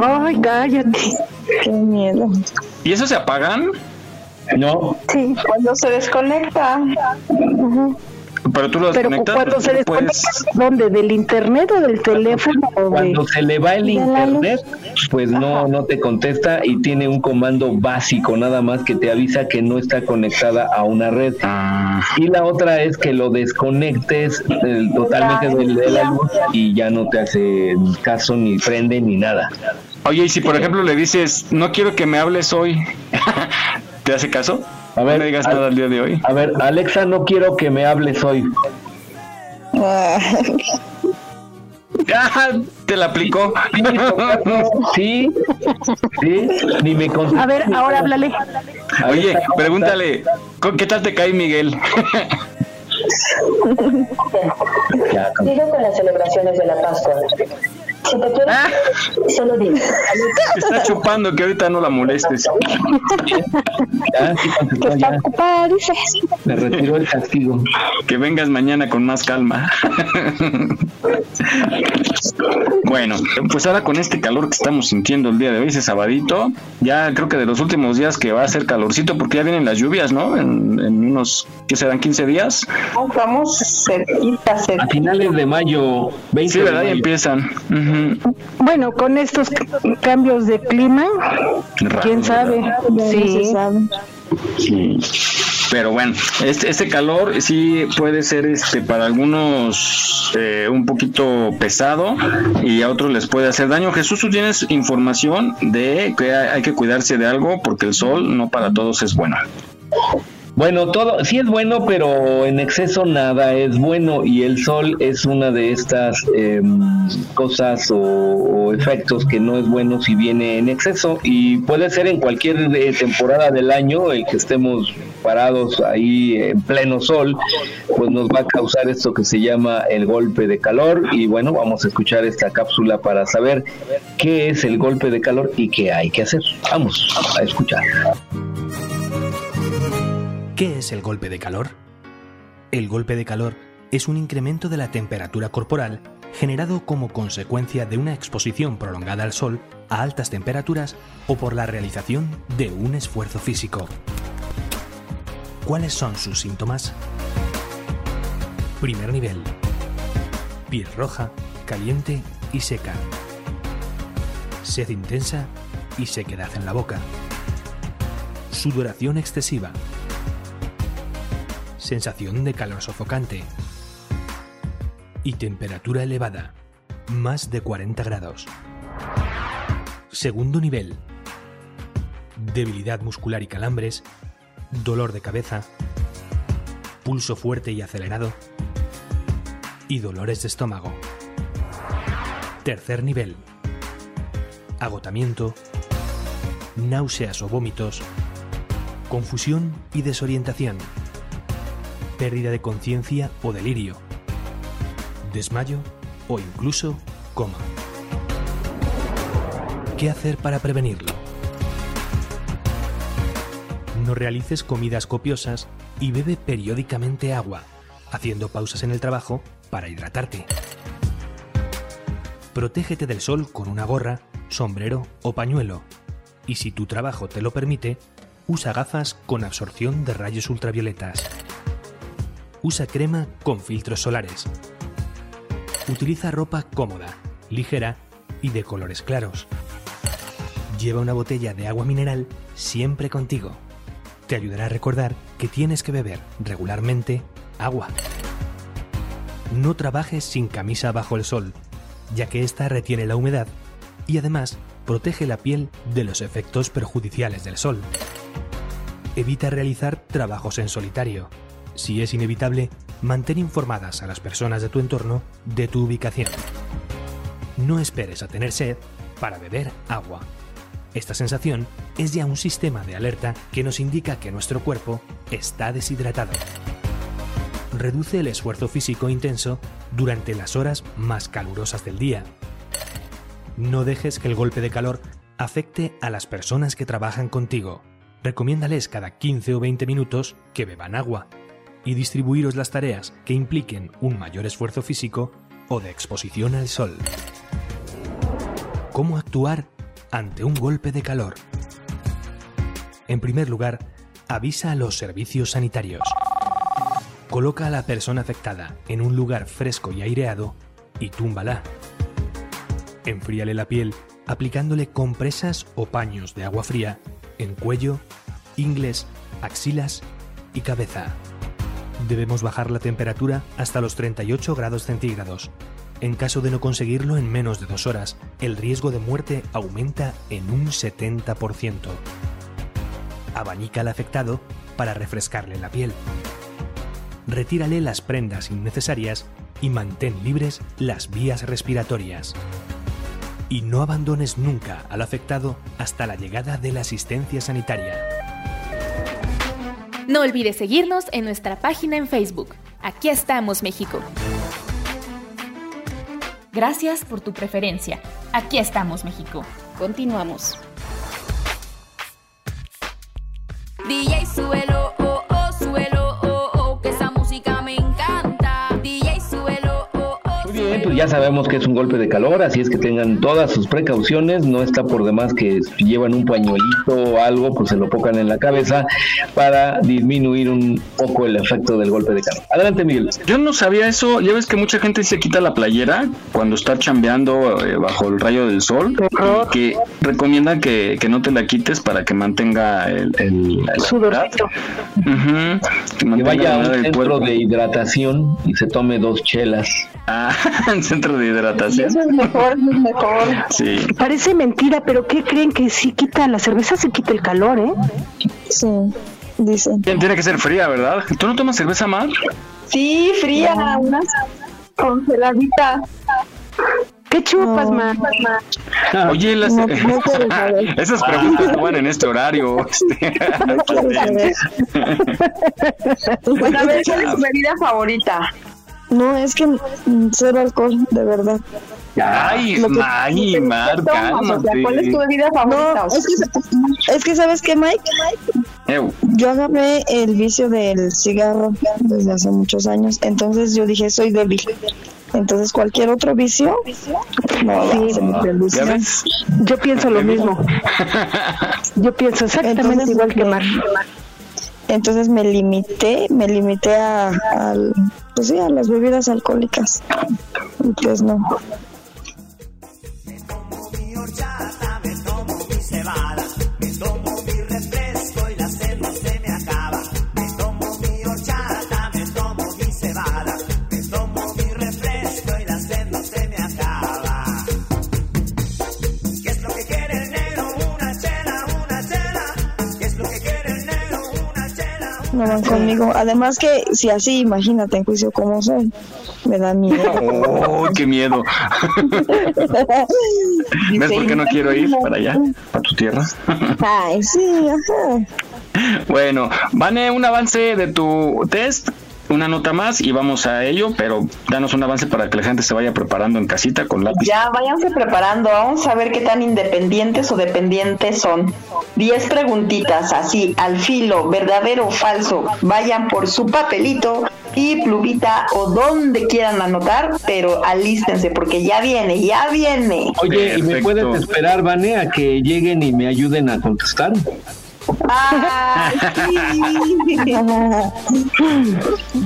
Ay, cállate. Qué miedo. ¿Y eso se apagan? No. Sí, cuando se desconecta. Pero tú lo desconectas. Pero cuando se desconecta, ¿dónde? ¿Del internet o del teléfono? Cuando se le va el internet, pues no, no te contesta y tiene un comando básico nada más que te avisa que no está conectada a una red. Ah. Y la otra es que lo desconectes eh, totalmente del, de la luz y ya no te hace caso ni prende ni nada. Oye, y si por ejemplo le dices, no quiero que me hables hoy, ¿te hace caso? A ver, no me digas nada el día de hoy. A ver, Alexa, no quiero que me hables hoy. ah, te la aplicó. Sí, sí, ni me contestó. A ver, ahora háblale. Oye, pregúntale, ¿qué tal te cae Miguel? Sigo con las celebraciones de la Pascua. Si te quieres, Ah. solo dime. Te está chupando, que ahorita no la molestes. Ya, sí contestó, Está ya. ocupada, dices. Me retiró el castigo. Que vengas mañana con más calma. Bueno, pues ahora con este calor que estamos sintiendo el día de hoy, ese sabadito, ya creo que de los últimos días que va a ser calorcito, porque ya vienen las lluvias, ¿no? En, en unos, ¿qué serán? 15 días. Vamos cerquita, A cerquita. finales de mayo, 20 Sí, de ¿verdad? Y mayo. empiezan. Bueno, con estos cambios de clima, Raro, quién sabe. ¿verdad? Sí. Sí. Pero bueno, este, este calor sí puede ser este para algunos eh, un poquito pesado y a otros les puede hacer daño. Jesús, tú tienes información de que hay que cuidarse de algo porque el sol no para todos es bueno. Bueno, todo sí es bueno, pero en exceso nada es bueno y el sol es una de estas em, cosas o, o efectos que no es bueno si viene en exceso y puede ser en cualquier eh, temporada del año el que estemos parados ahí en pleno sol, pues nos va a causar esto que se llama el golpe de calor y bueno, vamos a escuchar esta cápsula para saber qué es el golpe de calor y qué hay que hacer. Vamos a escuchar. ¿Qué es el golpe de calor? El golpe de calor es un incremento de la temperatura corporal generado como consecuencia de una exposición prolongada al sol a altas temperaturas o por la realización de un esfuerzo físico. ¿Cuáles son sus síntomas? Primer nivel. Piel roja, caliente y seca. Sed intensa y sequedad en la boca. Sudoración excesiva. Sensación de calor sofocante. Y temperatura elevada, más de 40 grados. Segundo nivel. Debilidad muscular y calambres. Dolor de cabeza. Pulso fuerte y acelerado. Y dolores de estómago. Tercer nivel. Agotamiento. náuseas o vómitos, confusión y desorientación, pérdida de conciencia o delirio, desmayo o incluso coma. ¿Qué hacer para prevenirlo? No realices comidas copiosas y bebe periódicamente agua, haciendo pausas en el trabajo para hidratarte. Protégete del sol con una gorra, sombrero o pañuelo. Y si tu trabajo te lo permite, usa gafas con absorción de rayos ultravioletas. Usa crema con filtros solares. Utiliza ropa cómoda, ligera y de colores claros. Lleva una botella de agua mineral siempre contigo. Te ayudará a recordar que tienes que beber regularmente agua. No trabajes sin camisa bajo el sol ya que ésta retiene la humedad y además protege la piel de los efectos perjudiciales del sol. Evita realizar trabajos en solitario. Si es inevitable, mantén informadas a las personas de tu entorno de tu ubicación. No esperes a tener sed para beber agua. Esta sensación es ya un sistema de alerta que nos indica que nuestro cuerpo está deshidratado reduce el esfuerzo físico intenso durante las horas más calurosas del día. No dejes que el golpe de calor afecte a las personas que trabajan contigo. Recomiéndales cada 15 o 20 minutos que beban agua y distribuiros las tareas que impliquen un mayor esfuerzo físico o de exposición al sol. ¿Cómo actuar ante un golpe de calor? En primer lugar, avisa a los servicios sanitarios. Coloca a la persona afectada en un lugar fresco y aireado y túmbala. Enfríale la piel aplicándole compresas o paños de agua fría en cuello, ingles, axilas y cabeza. Debemos bajar la temperatura hasta los 38 grados centígrados. En caso de no conseguirlo en menos de dos horas, el riesgo de muerte aumenta en un 70%. Abanica al afectado para refrescarle la piel retírale las prendas innecesarias y mantén libres las vías respiratorias. Y no abandones nunca al afectado hasta la llegada de la asistencia sanitaria. No olvides seguirnos en nuestra página en Facebook. Aquí estamos, México. Gracias por tu preferencia. Aquí estamos, México. Continuamos. Ya sabemos que es un golpe de calor, así es que tengan todas sus precauciones. No está por demás que llevan un pañuelito o algo, pues se lo pongan en la cabeza para disminuir un poco el efecto del golpe de calor. Adelante, Miguel. Yo no sabía eso. Ya ves que mucha gente se quita la playera cuando está chambeando eh, bajo el rayo del sol, que recomienda que, no te la quites para que mantenga el, el, sudorcito. que, vaya a un centro de hidratación y se tome dos chelas. Ah, centro de hidratación. Eso es mejor, es mejor. Sí. Parece mentira, pero ¿qué creen que sí quita la cerveza? Se quita el calor, ¿eh? Sí, dicen. Tiene que ser fría, ¿verdad? ¿Tú no tomas cerveza, Mar? Sí, fría, una congeladita. ¿Qué chupas, no. Mar? Oye, las... esas preguntas no van en este horario. Este. bueno, a ver, ¿cuál es tu bebida favorita? No, es que cero alcohol, de verdad. Ay, ay, Mar, ¿Cuál es tu bebida favorita? es, que, ¿sabes qué, Mike? Yo agarré el vicio del cigarro desde hace muchos años, entonces yo dije, soy débil. Entonces cualquier otro vicio, no, Yo pienso lo mismo. Yo pienso exactamente igual que Mar. Entonces me limité, me limité a, pues sí, a las bebidas alcohólicas. Y pues no. No van conmigo. Además que si así, imagínate en juicio como soy, me da miedo. ¡Oh, qué miedo! ¿Ves por qué no quiero ir para allá, para tu tierra? Ay, sí, ajá. Bueno, Vane, un avance de tu test una nota más y vamos a ello, pero danos un avance para que la gente se vaya preparando en casita con lápiz. Ya, váyanse preparando, vamos a ver qué tan independientes o dependientes son. Diez preguntitas, así, al filo, verdadero o falso. Vayan por su papelito y plumita o donde quieran anotar, pero alístense porque ya viene, ya viene. Oye, ¿y me puedes esperar, Vane, a que lleguen y me ayuden a contestar?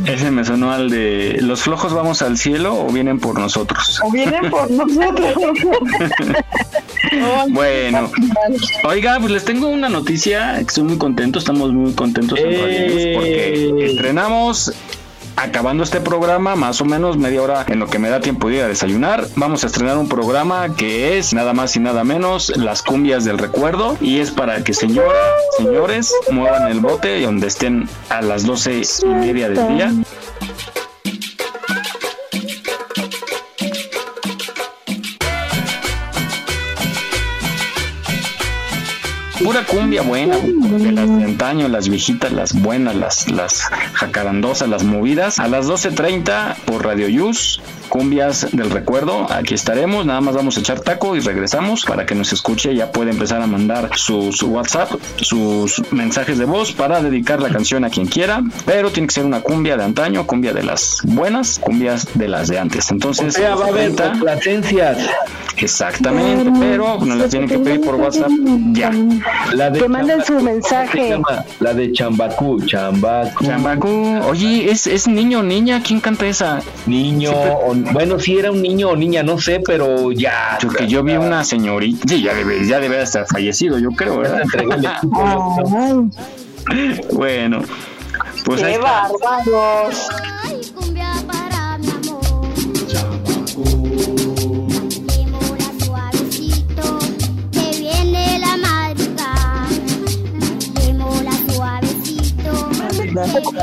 Ese me sonó al de ¿Los flojos vamos al cielo o vienen por nosotros? O vienen por nosotros. bueno, oiga, pues les tengo una noticia. Estoy muy contento, estamos muy contentos en porque estrenamos acabando este programa, más o menos media hora en lo que me da tiempo de ir a desayunar, vamos a estrenar un programa que es nada más y nada menos las cumbias del recuerdo y es para que señoras, señores muevan el bote donde estén a las doce y media del día pura cumbia buena, de las de antaño, las viejitas, las buenas, las, las jacarandosas, las movidas. A las 12.30 por Radio Yus, cumbias del recuerdo. Aquí estaremos, nada más vamos a echar taco y regresamos para que nos escuche. Ya puede empezar a mandar su, WhatsApp, sus mensajes de voz para dedicar la canción a quien quiera, pero tiene que ser una cumbia de antaño, cumbia de las buenas, cumbias de las de antes. Entonces, o sea, va a haber complacencias. Exactamente, pero nos las tienen que pedir por WhatsApp ya. La de que manden su mensaje. La de Chambacú, Chambacú. Chambacú. Oye, ¿es, ¿es niño o niña? ¿Quién canta esa? Niño, o, bueno, si era un niño o niña, no sé, pero ya. Porque yo vi una señorita, sí, ya debe, ya debe estar fallecido, yo creo, ¿verdad? bueno, pues ¡Qué bárbaros!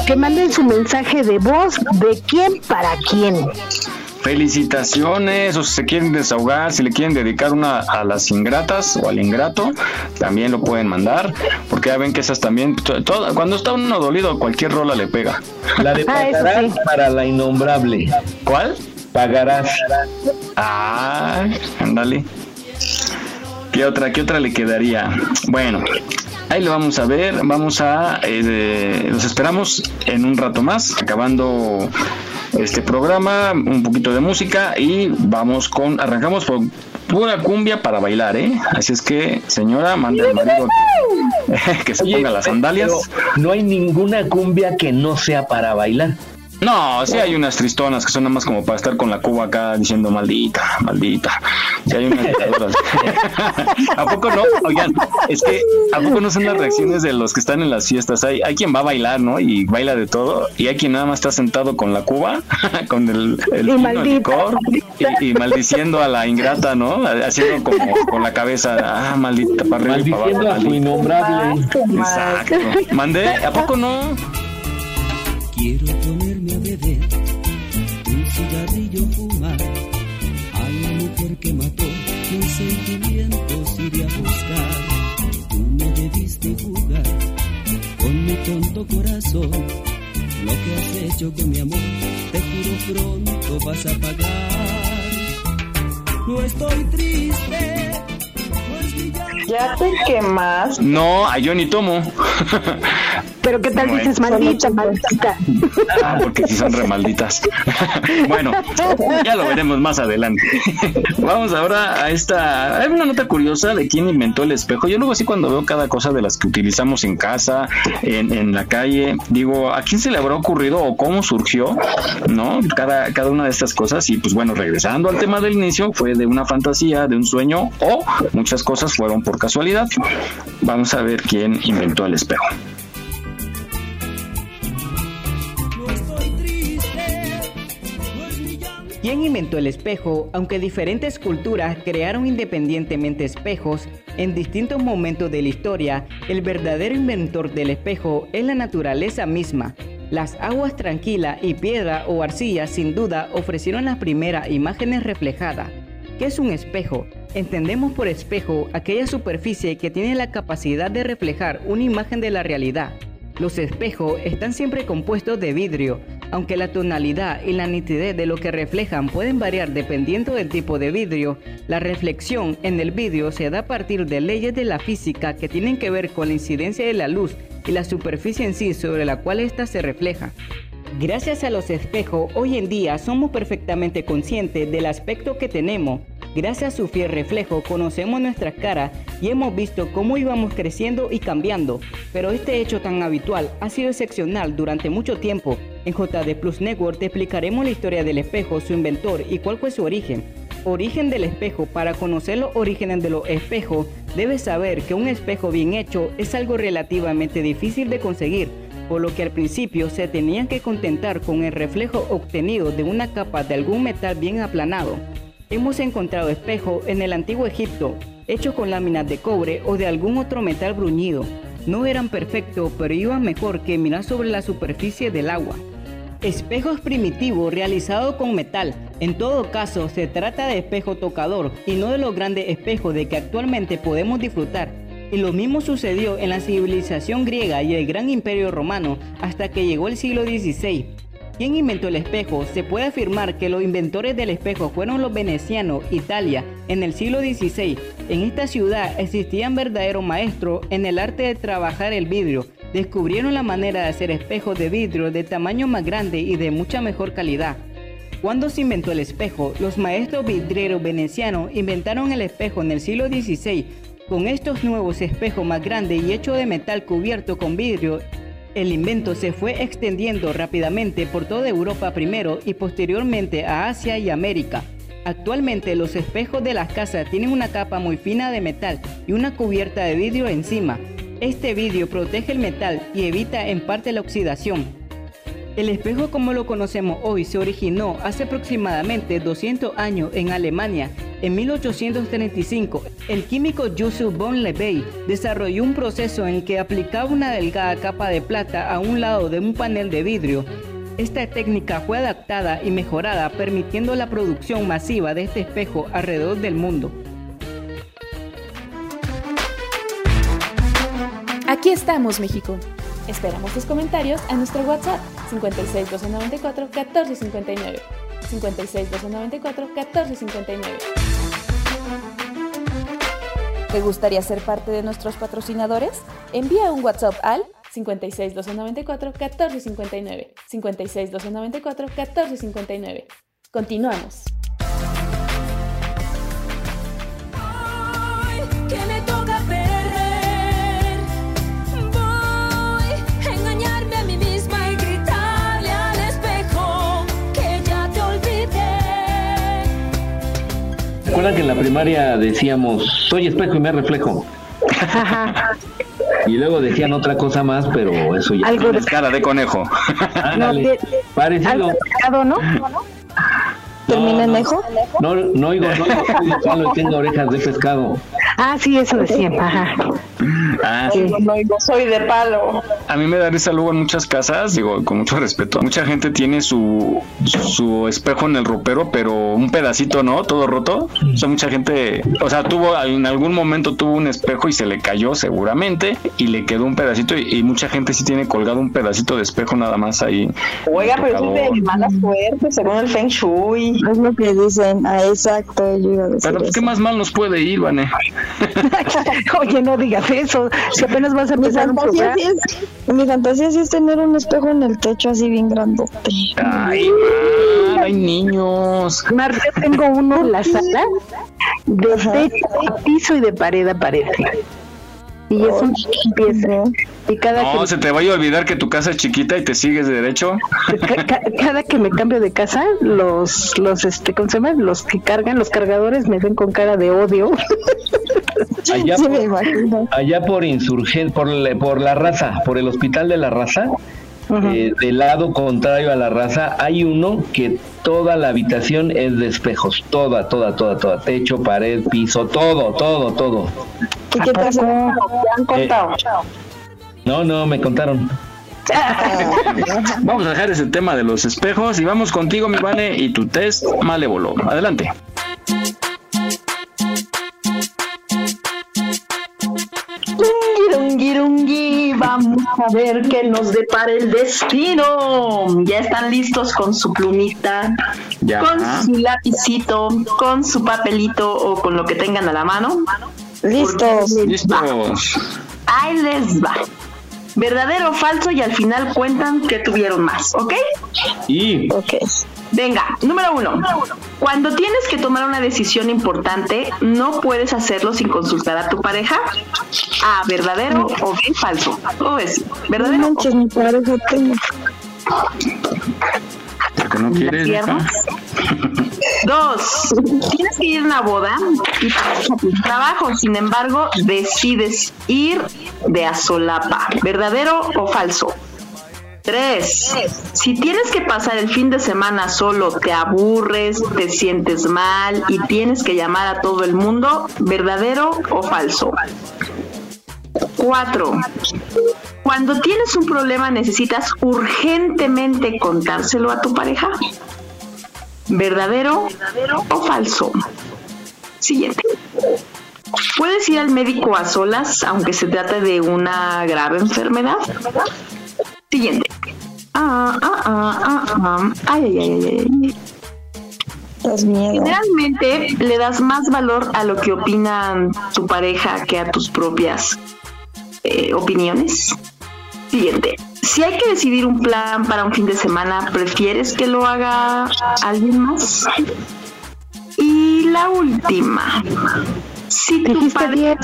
Que manden su mensaje de voz de quién para quién. Felicitaciones, o si se quieren desahogar, si le quieren dedicar una a las ingratas o al ingrato, también lo pueden mandar, porque ya ven que esas también, cuando está uno dolido, cualquier rola le pega. La de ah, pagarás para la innombrable. ¿Cuál? Pagarás. Ah, ándale. ¿Qué otra, qué otra le quedaría? Bueno, Ahí lo vamos a ver, vamos a, eh, los esperamos en un rato más, acabando este programa, un poquito de música y vamos con, arrancamos por pura cumbia para bailar, ¿eh? Así es que, señora, mande al marido que, se ponga las sandalias. No hay ninguna cumbia que no sea para bailar. No, sí hay unas tristonas que son nada más como para estar con la cuba acá diciendo maldita, maldita. Sí hay unas ¿A poco no? Oigan, es que ¿a poco no son las reacciones de los que están en las fiestas? Hay, hay quien va a bailar, ¿no? Y baila de todo. Y hay quien nada más está sentado con la cuba, con el, el, licor, y, maldiciendo a la ingrata, ¿no? Haciendo como con la cabeza, ah, maldita, para arriba Maldiciendo a su innombrable. Exacto. Mandé, ¿a poco no? Quiero cigarrillo fumar, a la mujer que mató mis sentimientos iré a buscar. Tú me debiste jugar con mi tonto corazón, lo que has hecho con mi amor, te juro pronto vas a pagar. No estoy triste. ¿Ya te quemas? No, a yo ni tomo. Pero ¿qué tal dices maldita, maldita? Ah, porque si son remalditas. bueno, ya lo veremos más adelante. Vamos ahora a esta... Hay una nota curiosa de quién inventó el espejo. Yo luego así cuando veo cada cosa de las que utilizamos en casa, en, en la calle, digo, ¿a quién se le habrá ocurrido o cómo surgió? ¿No? Cada, cada una de estas cosas. Y pues bueno, regresando al tema del inicio, fue de una fantasía, de un sueño o muchas cosas fueron por casualidad. Vamos a ver quién inventó el espejo. ¿Quién inventó el espejo? Aunque diferentes culturas crearon independientemente espejos en distintos momentos de la historia, el verdadero inventor del espejo es la naturaleza misma. Las aguas tranquilas y piedra o arcilla sin duda ofrecieron las primeras imágenes reflejadas. ¿Qué es un espejo? Entendemos por espejo aquella superficie que tiene la capacidad de reflejar una imagen de la realidad. Los espejos están siempre compuestos de vidrio, aunque la tonalidad y la nitidez de lo que reflejan pueden variar dependiendo del tipo de vidrio, la reflexión en el vidrio se da a partir de leyes de la física que tienen que ver con la incidencia de la luz y la superficie en sí sobre la cual ésta se refleja. Gracias a los espejos, hoy en día somos perfectamente conscientes del aspecto que tenemos. Gracias a su fiel reflejo conocemos nuestra cara y hemos visto cómo íbamos creciendo y cambiando. Pero este hecho tan habitual ha sido excepcional durante mucho tiempo. En JD Plus Network te explicaremos la historia del espejo, su inventor y cuál fue su origen. Origen del espejo. Para conocer los orígenes de los espejos, debes saber que un espejo bien hecho es algo relativamente difícil de conseguir por lo que al principio se tenían que contentar con el reflejo obtenido de una capa de algún metal bien aplanado. Hemos encontrado espejos en el antiguo Egipto, hechos con láminas de cobre o de algún otro metal bruñido. No eran perfectos, pero iban mejor que mirar sobre la superficie del agua. Espejos primitivos realizados con metal. En todo caso, se trata de espejo tocador y no de los grandes espejos de que actualmente podemos disfrutar y lo mismo sucedió en la civilización griega y el gran imperio romano hasta que llegó el siglo XVI. ¿Quién inventó el espejo? Se puede afirmar que los inventores del espejo fueron los venecianos, Italia, en el siglo XVI. En esta ciudad existían verdaderos maestros en el arte de trabajar el vidrio. Descubrieron la manera de hacer espejos de vidrio de tamaño más grande y de mucha mejor calidad. Cuando se inventó el espejo, los maestros vidrieros venecianos inventaron el espejo en el siglo XVI con estos nuevos espejos más grandes y hechos de metal cubierto con vidrio, el invento se fue extendiendo rápidamente por toda Europa primero y posteriormente a Asia y América. Actualmente los espejos de las casas tienen una capa muy fina de metal y una cubierta de vidrio encima. Este vidrio protege el metal y evita en parte la oxidación. El espejo como lo conocemos hoy se originó hace aproximadamente 200 años en Alemania en 1835, el químico Joseph von Levey desarrolló un proceso en que aplicaba una delgada capa de plata a un lado de un panel de vidrio. Esta técnica fue adaptada y mejorada permitiendo la producción masiva de este espejo alrededor del mundo. Aquí estamos, México. Esperamos tus comentarios a nuestro WhatsApp 56 294 1459. 56 294 1459. ¿Te gustaría ser parte de nuestros patrocinadores? Envía un WhatsApp al 56 294 1459. 56 294 1459. Continuamos. que en la primaria decíamos, soy espejo y me reflejo? y luego decían otra cosa más, pero eso ya. Algo de cara de conejo. Parecido. ¿no? ¿Termina en nejo? No, no oigo, no, solo tengo orejas de pescado. Ah, sí, eso decía. Ajá. Ah, sí. no, soy de palo. A mí me da risa luego en muchas casas, digo, con mucho respeto. Mucha gente tiene su, su espejo en el ropero, pero un pedacito, ¿no? Todo roto. O sea, mucha gente, o sea, tuvo, en algún momento tuvo un espejo y se le cayó seguramente y le quedó un pedacito y, mucha gente sí tiene colgado un pedacito de espejo nada más ahí. Oiga, pero es de mala suerte, según el Feng Shui. Es lo que dicen, ah, exacto. Yo iba a pero, pues, ¿qué más mal nos puede ir, Vane? Oye, no digas eso. Si apenas vas a empezar un programa. mi fantasía sí es tener un espejo en el techo así bien grandote. Ay, hay niños. Mar, yo tengo uno en la sala de techo a piso y de pared a pared. Y es un pieza. Y cada no, se te vaya a olvidar que tu casa es chiquita y te sigues de derecho. cada que me cambio de casa, los, los, este, ¿cómo se llama? Los que cargan, los cargadores me ven con cara de odio. Allá, por, allá por Insurgente, por, por la raza, por el hospital de la raza, eh, del lado contrario a la raza, hay uno que toda la habitación es de espejos, toda, toda, toda, toda, techo, pared, piso, todo, todo, todo. ¿Y qué pasa? ¿Te han contado? no, no, me contaron. vamos a dejar ese tema de los espejos y vamos contigo, mi Vane, y tu test malévolo. Adelante. A ver qué nos depara el destino. Ya están listos con su plumita, con su lapicito, con su papelito o con lo que tengan a la mano. Listos. Listos. Ahí les va. Verdadero o falso y al final cuentan que tuvieron más, ¿ok? Y. Ok. Venga, número uno. Cuando tienes que tomar una decisión importante, no puedes hacerlo sin consultar a tu pareja. A, verdadero o bien falso. ¿Cómo es? ¿Verdadero? No mi pareja tengo. Porque no quieres. Dos, tienes que ir a una boda y tu trabajo, sin embargo, decides ir de a solapa. ¿Verdadero o falso? Tres, si tienes que pasar el fin de semana solo, te aburres, te sientes mal y tienes que llamar a todo el mundo, ¿verdadero o falso? Cuatro, cuando tienes un problema necesitas urgentemente contárselo a tu pareja. ¿Verdadero o falso? Siguiente. ¿Puedes ir al médico a solas aunque se trate de una grave enfermedad? Siguiente. Ah, ah, ah, ah, ah. Ay, ay, ay, ay. Generalmente le das más valor a lo que opinan tu pareja que a tus propias eh, opiniones. Siguiente. Si hay que decidir un plan para un fin de semana, ¿prefieres que lo haga alguien más? Y la última. Si tu pareja...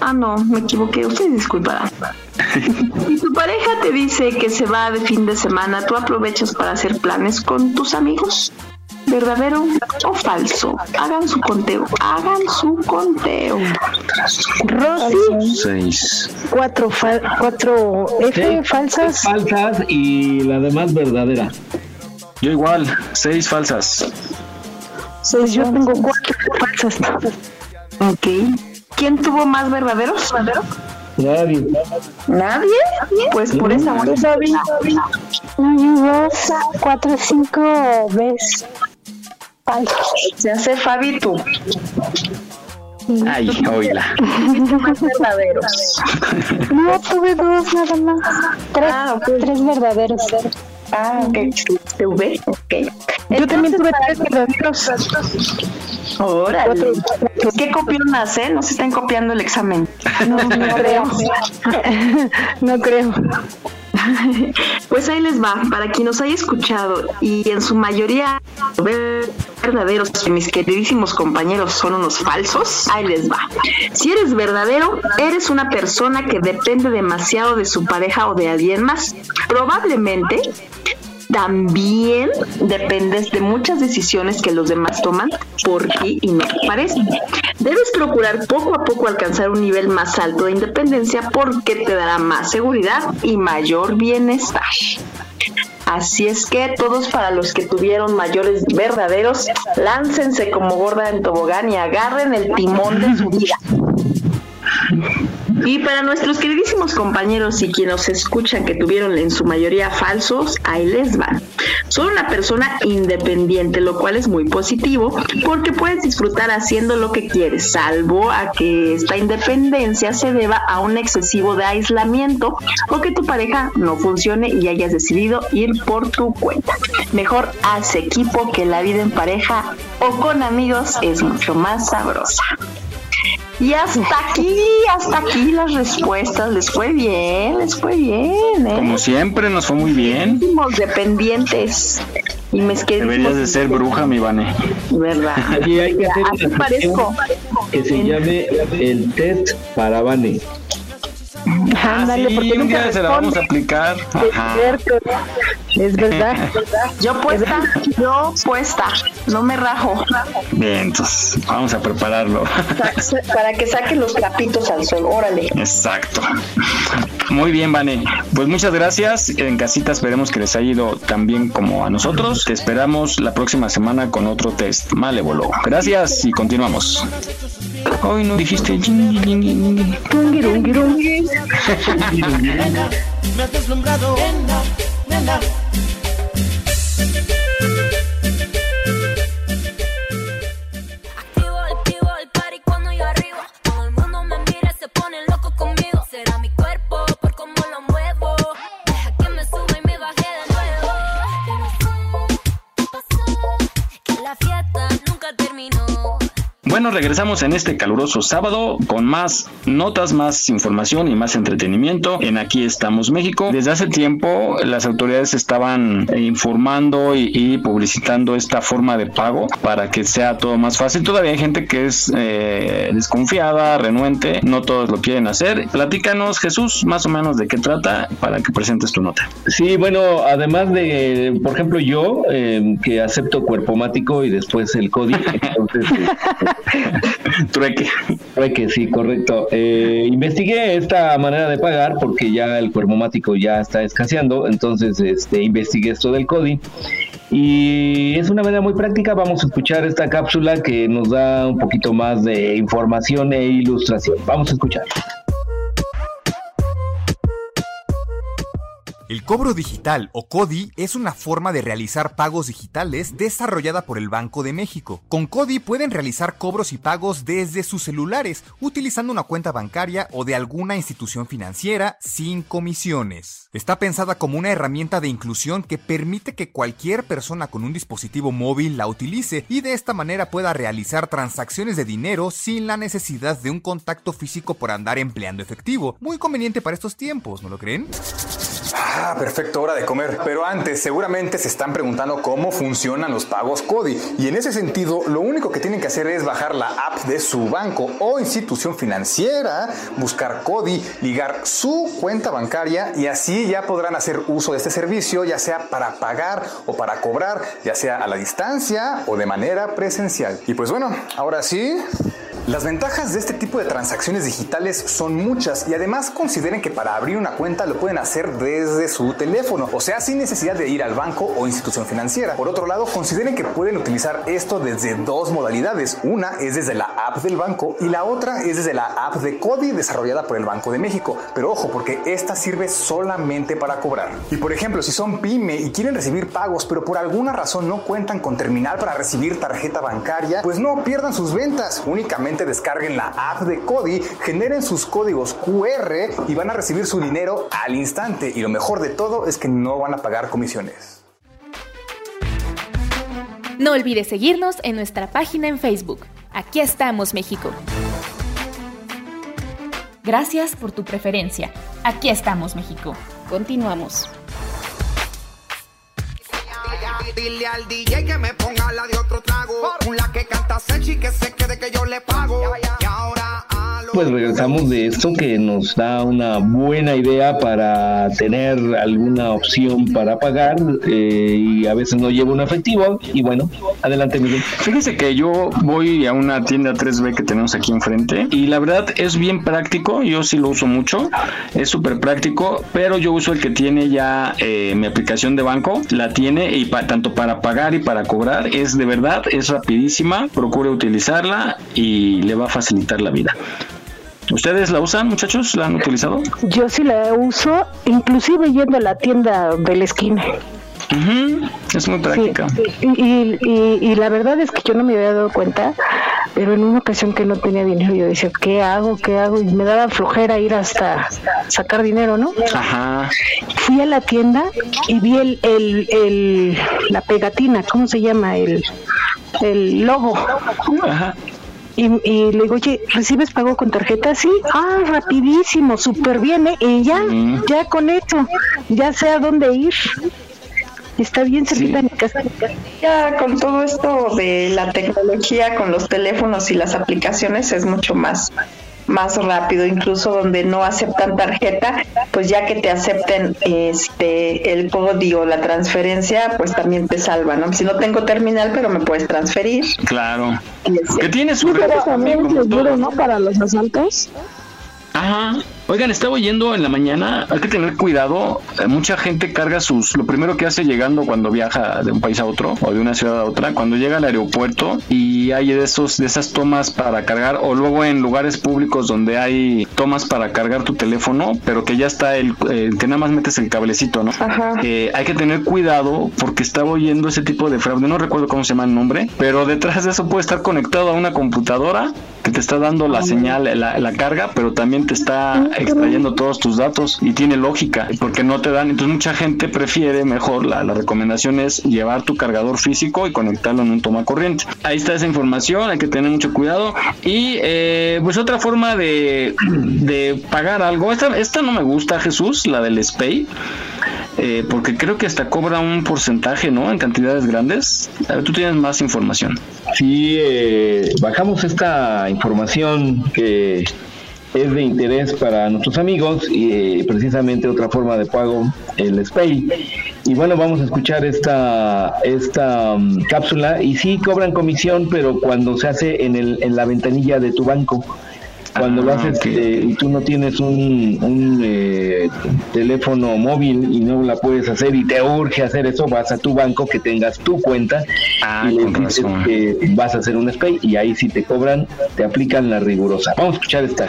Ah, no, me equivoqué. Ustedes disculparán. si tu pareja te dice que se va de fin de semana, ¿tú aprovechas para hacer planes con tus amigos? ¿Verdadero o falso? Hagan su conteo, hagan su conteo. Rosy. Seis. Cuatro, cuatro F falsas. Falsas y la demás verdadera. Yo igual, seis falsas. Seis, yo tengo cuatro falsas. Ok. ¿Quién tuvo más verdaderos? Nadie. ¿Nadie? Pues por esa Yo sabía. No, cuatro cinco veces. Se hace Fabi tú. Ay, oíla. más verdaderos. No, tuve dos nada más. Tres, Ah, tres verdaderos. Ah, ok. TV, ok. Yo también tuve tres verdaderos. Órale. ¿Qué copionas, eh? No se están copiando el examen. No, no creo. no creo. Pues ahí les va, para quien nos haya escuchado y en su mayoría verdaderos, mis queridísimos compañeros son unos falsos, ahí les va. Si eres verdadero, eres una persona que depende demasiado de su pareja o de alguien más. Probablemente también dependes de muchas decisiones que los demás toman por ti y no te parece. Debes procurar poco a poco alcanzar un nivel más alto de independencia porque te dará más seguridad y mayor bienestar. Así es que todos para los que tuvieron mayores verdaderos, láncense como gorda en tobogán y agarren el timón de su vida. Y para nuestros queridísimos compañeros y quienes nos escuchan que tuvieron en su mayoría falsos, ahí les van. Son una persona independiente, lo cual es muy positivo porque puedes disfrutar haciendo lo que quieres, salvo a que esta independencia se deba a un excesivo de aislamiento o que tu pareja no funcione y hayas decidido ir por tu cuenta. Mejor haz equipo que la vida en pareja o con amigos es mucho más sabrosa. Y hasta aquí, hasta aquí las respuestas. Les fue bien, les fue bien, ¿eh? Como siempre, nos fue muy bien. Dependientes. Y me Deberías de ser bruja, mi Vane. ¿Verdad? Y hay que hacer una parezco. que se llame el test para Vane. Ándale, sí, porque un nunca día se la vamos a aplicar. Es Ajá. cierto. Es verdad. Yo puesta, yo puesta. No me rajo. Bien, entonces vamos a prepararlo. Para que saque los trapitos al sol. Órale. Exacto. Muy bien, Vane. Pues muchas gracias. En casita esperemos que les haya ido tan bien como a nosotros. Te esperamos la próxima semana con otro test malévolo. Gracias y continuamos. Hoy no dijiste. Nena, me has deslumbrado. Nena, nena. Bueno, regresamos en este caluroso sábado con más notas, más información y más entretenimiento en Aquí estamos México. Desde hace tiempo las autoridades estaban informando y, publicitando esta forma de pago para que sea todo más fácil. Todavía hay gente que es eh, desconfiada, renuente, no todos lo quieren hacer. Platícanos, Jesús, más o menos de qué trata para que presentes tu nota. Sí, bueno, además de, por ejemplo, yo eh, que acepto cuerpomático y después el código, entonces Trueque. Trueque, sí, correcto. Eh, investigué esta manera de pagar porque ya el cuerpomático ya está escaseando, entonces este, investigué esto del CODI y es una manera muy práctica. Vamos a escuchar esta cápsula que nos da un poquito más de información e ilustración. Vamos a escuchar. El cobro digital o CODI es una forma de realizar pagos digitales desarrollada por el Banco de México. Con CODI pueden realizar cobros y pagos desde sus celulares utilizando una cuenta bancaria o de alguna institución financiera sin comisiones. Está pensada como una herramienta de inclusión que permite que cualquier persona con un dispositivo móvil la utilice y de esta manera pueda realizar transacciones de dinero sin la necesidad de un contacto físico por andar empleando efectivo. Muy conveniente para estos tiempos, ¿no lo creen? Ah, perfecto, hora de comer. Pero antes, seguramente se están preguntando cómo funcionan los pagos CODI. Y en ese sentido, lo único que tienen que hacer es bajar la app de su banco o institución financiera, buscar CODI, ligar su cuenta bancaria y así ya podrán hacer uso de este servicio, ya sea para pagar o para cobrar, ya sea a la distancia o de manera presencial. Y pues bueno, ahora sí, las ventajas de este tipo de transacciones digitales son muchas y además consideren que para abrir una cuenta lo pueden hacer desde su teléfono, o sea, sin necesidad de ir al banco o institución financiera. Por otro lado, consideren que pueden utilizar esto desde dos modalidades. Una es desde la app del banco y la otra es desde la app de CODI desarrollada por el Banco de México. Pero ojo, porque esta sirve solamente para cobrar. Y por ejemplo, si son pyme y quieren recibir pagos, pero por alguna razón no cuentan con terminal para recibir tarjeta bancaria, pues no pierdan sus ventas. Únicamente descarguen la app de Cody, generen sus códigos QR y van a recibir su dinero al instante. Y mejor de todo es que no van a pagar comisiones. No olvides seguirnos en nuestra página en Facebook. Aquí estamos, México. Gracias por tu preferencia. Aquí estamos, México. Continuamos. Dile al DJ que me ponga la de otro trago. La que canta Sechi que se quede que yo le pago. Y ahora pues regresamos de esto que nos da una buena idea para tener alguna opción para pagar eh, y a veces no lleva un efectivo y bueno, adelante Miguel. Fíjese que yo voy a una tienda 3B que tenemos aquí enfrente y la verdad es bien práctico, yo sí lo uso mucho, es súper práctico, pero yo uso el que tiene ya eh, mi aplicación de banco, la tiene y tanto para pagar y para cobrar, es de verdad, es rapidísima, procure utilizarla y le va a facilitar la vida. ¿Ustedes la usan, muchachos? ¿La han utilizado? Yo sí la uso, inclusive yendo a la tienda de la esquina. Es muy práctica. y, la verdad es que yo no me había dado cuenta, pero en una ocasión que no tenía dinero, yo decía, ¿qué hago? ¿Qué hago? Y me daba flojera ir hasta sacar dinero, ¿no? Ajá. Fui a la tienda y vi el, el, el la pegatina, ¿cómo se llama? El, el logo. Ajá. Y, le digo, oye, ¿recibes pago con tarjeta? Sí, ah, rapidísimo, súper bien, ¿eh? Y ya, ya con eso, ya sé a dónde ir. Está bien servida mi casa. Ya con todo esto de la tecnología, con los teléfonos y las aplicaciones, es mucho más más rápido, incluso donde no aceptan tarjeta, pues ya que te acepten este el código, la transferencia, pues también te salva, ¿no? Si no tengo terminal, pero me puedes transferir. Claro. Que tienes su también seguro, ¿no? Para los asaltos. Ajá. Oigan, estaba oyendo en la mañana, hay que tener cuidado. Eh, mucha gente carga sus. Lo primero que hace llegando cuando viaja de un país a otro o de una ciudad a otra, cuando llega al aeropuerto y hay de esos de esas tomas para cargar, o luego en lugares públicos donde hay tomas para cargar tu teléfono, pero que ya está el. Eh, que nada más metes el cablecito, ¿no? Ajá. Eh, hay que tener cuidado porque estaba oyendo ese tipo de fraude. No recuerdo cómo se llama el nombre, pero detrás de eso puede estar conectado a una computadora que te está dando la señal, la, la carga, pero también te está extrayendo todos tus datos y tiene lógica, porque no te dan, entonces mucha gente prefiere mejor, la, la recomendación es llevar tu cargador físico y conectarlo en un toma corriente. Ahí está esa información, hay que tener mucho cuidado y eh, pues otra forma de, de pagar algo, esta, esta no me gusta Jesús, la del SPAY. Eh, porque creo que hasta cobra un porcentaje, ¿no? En cantidades grandes. A ver, tú tienes más información. Sí, eh, bajamos esta información que es de interés para nuestros amigos y eh, precisamente otra forma de pago, el SPAY. Y bueno, vamos a escuchar esta, esta um, cápsula y sí cobran comisión, pero cuando se hace en, el, en la ventanilla de tu banco. Cuando lo ah, haces eh, y tú no tienes un, un eh, teléfono móvil y no la puedes hacer y te urge hacer eso, vas a tu banco que tengas tu cuenta ah, y le dices que vas a hacer un SPAY y ahí sí te cobran, te aplican la rigurosa. Vamos a escuchar esta.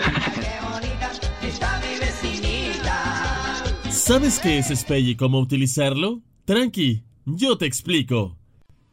¿Sabes qué es SPAY y cómo utilizarlo? Tranqui, yo te explico.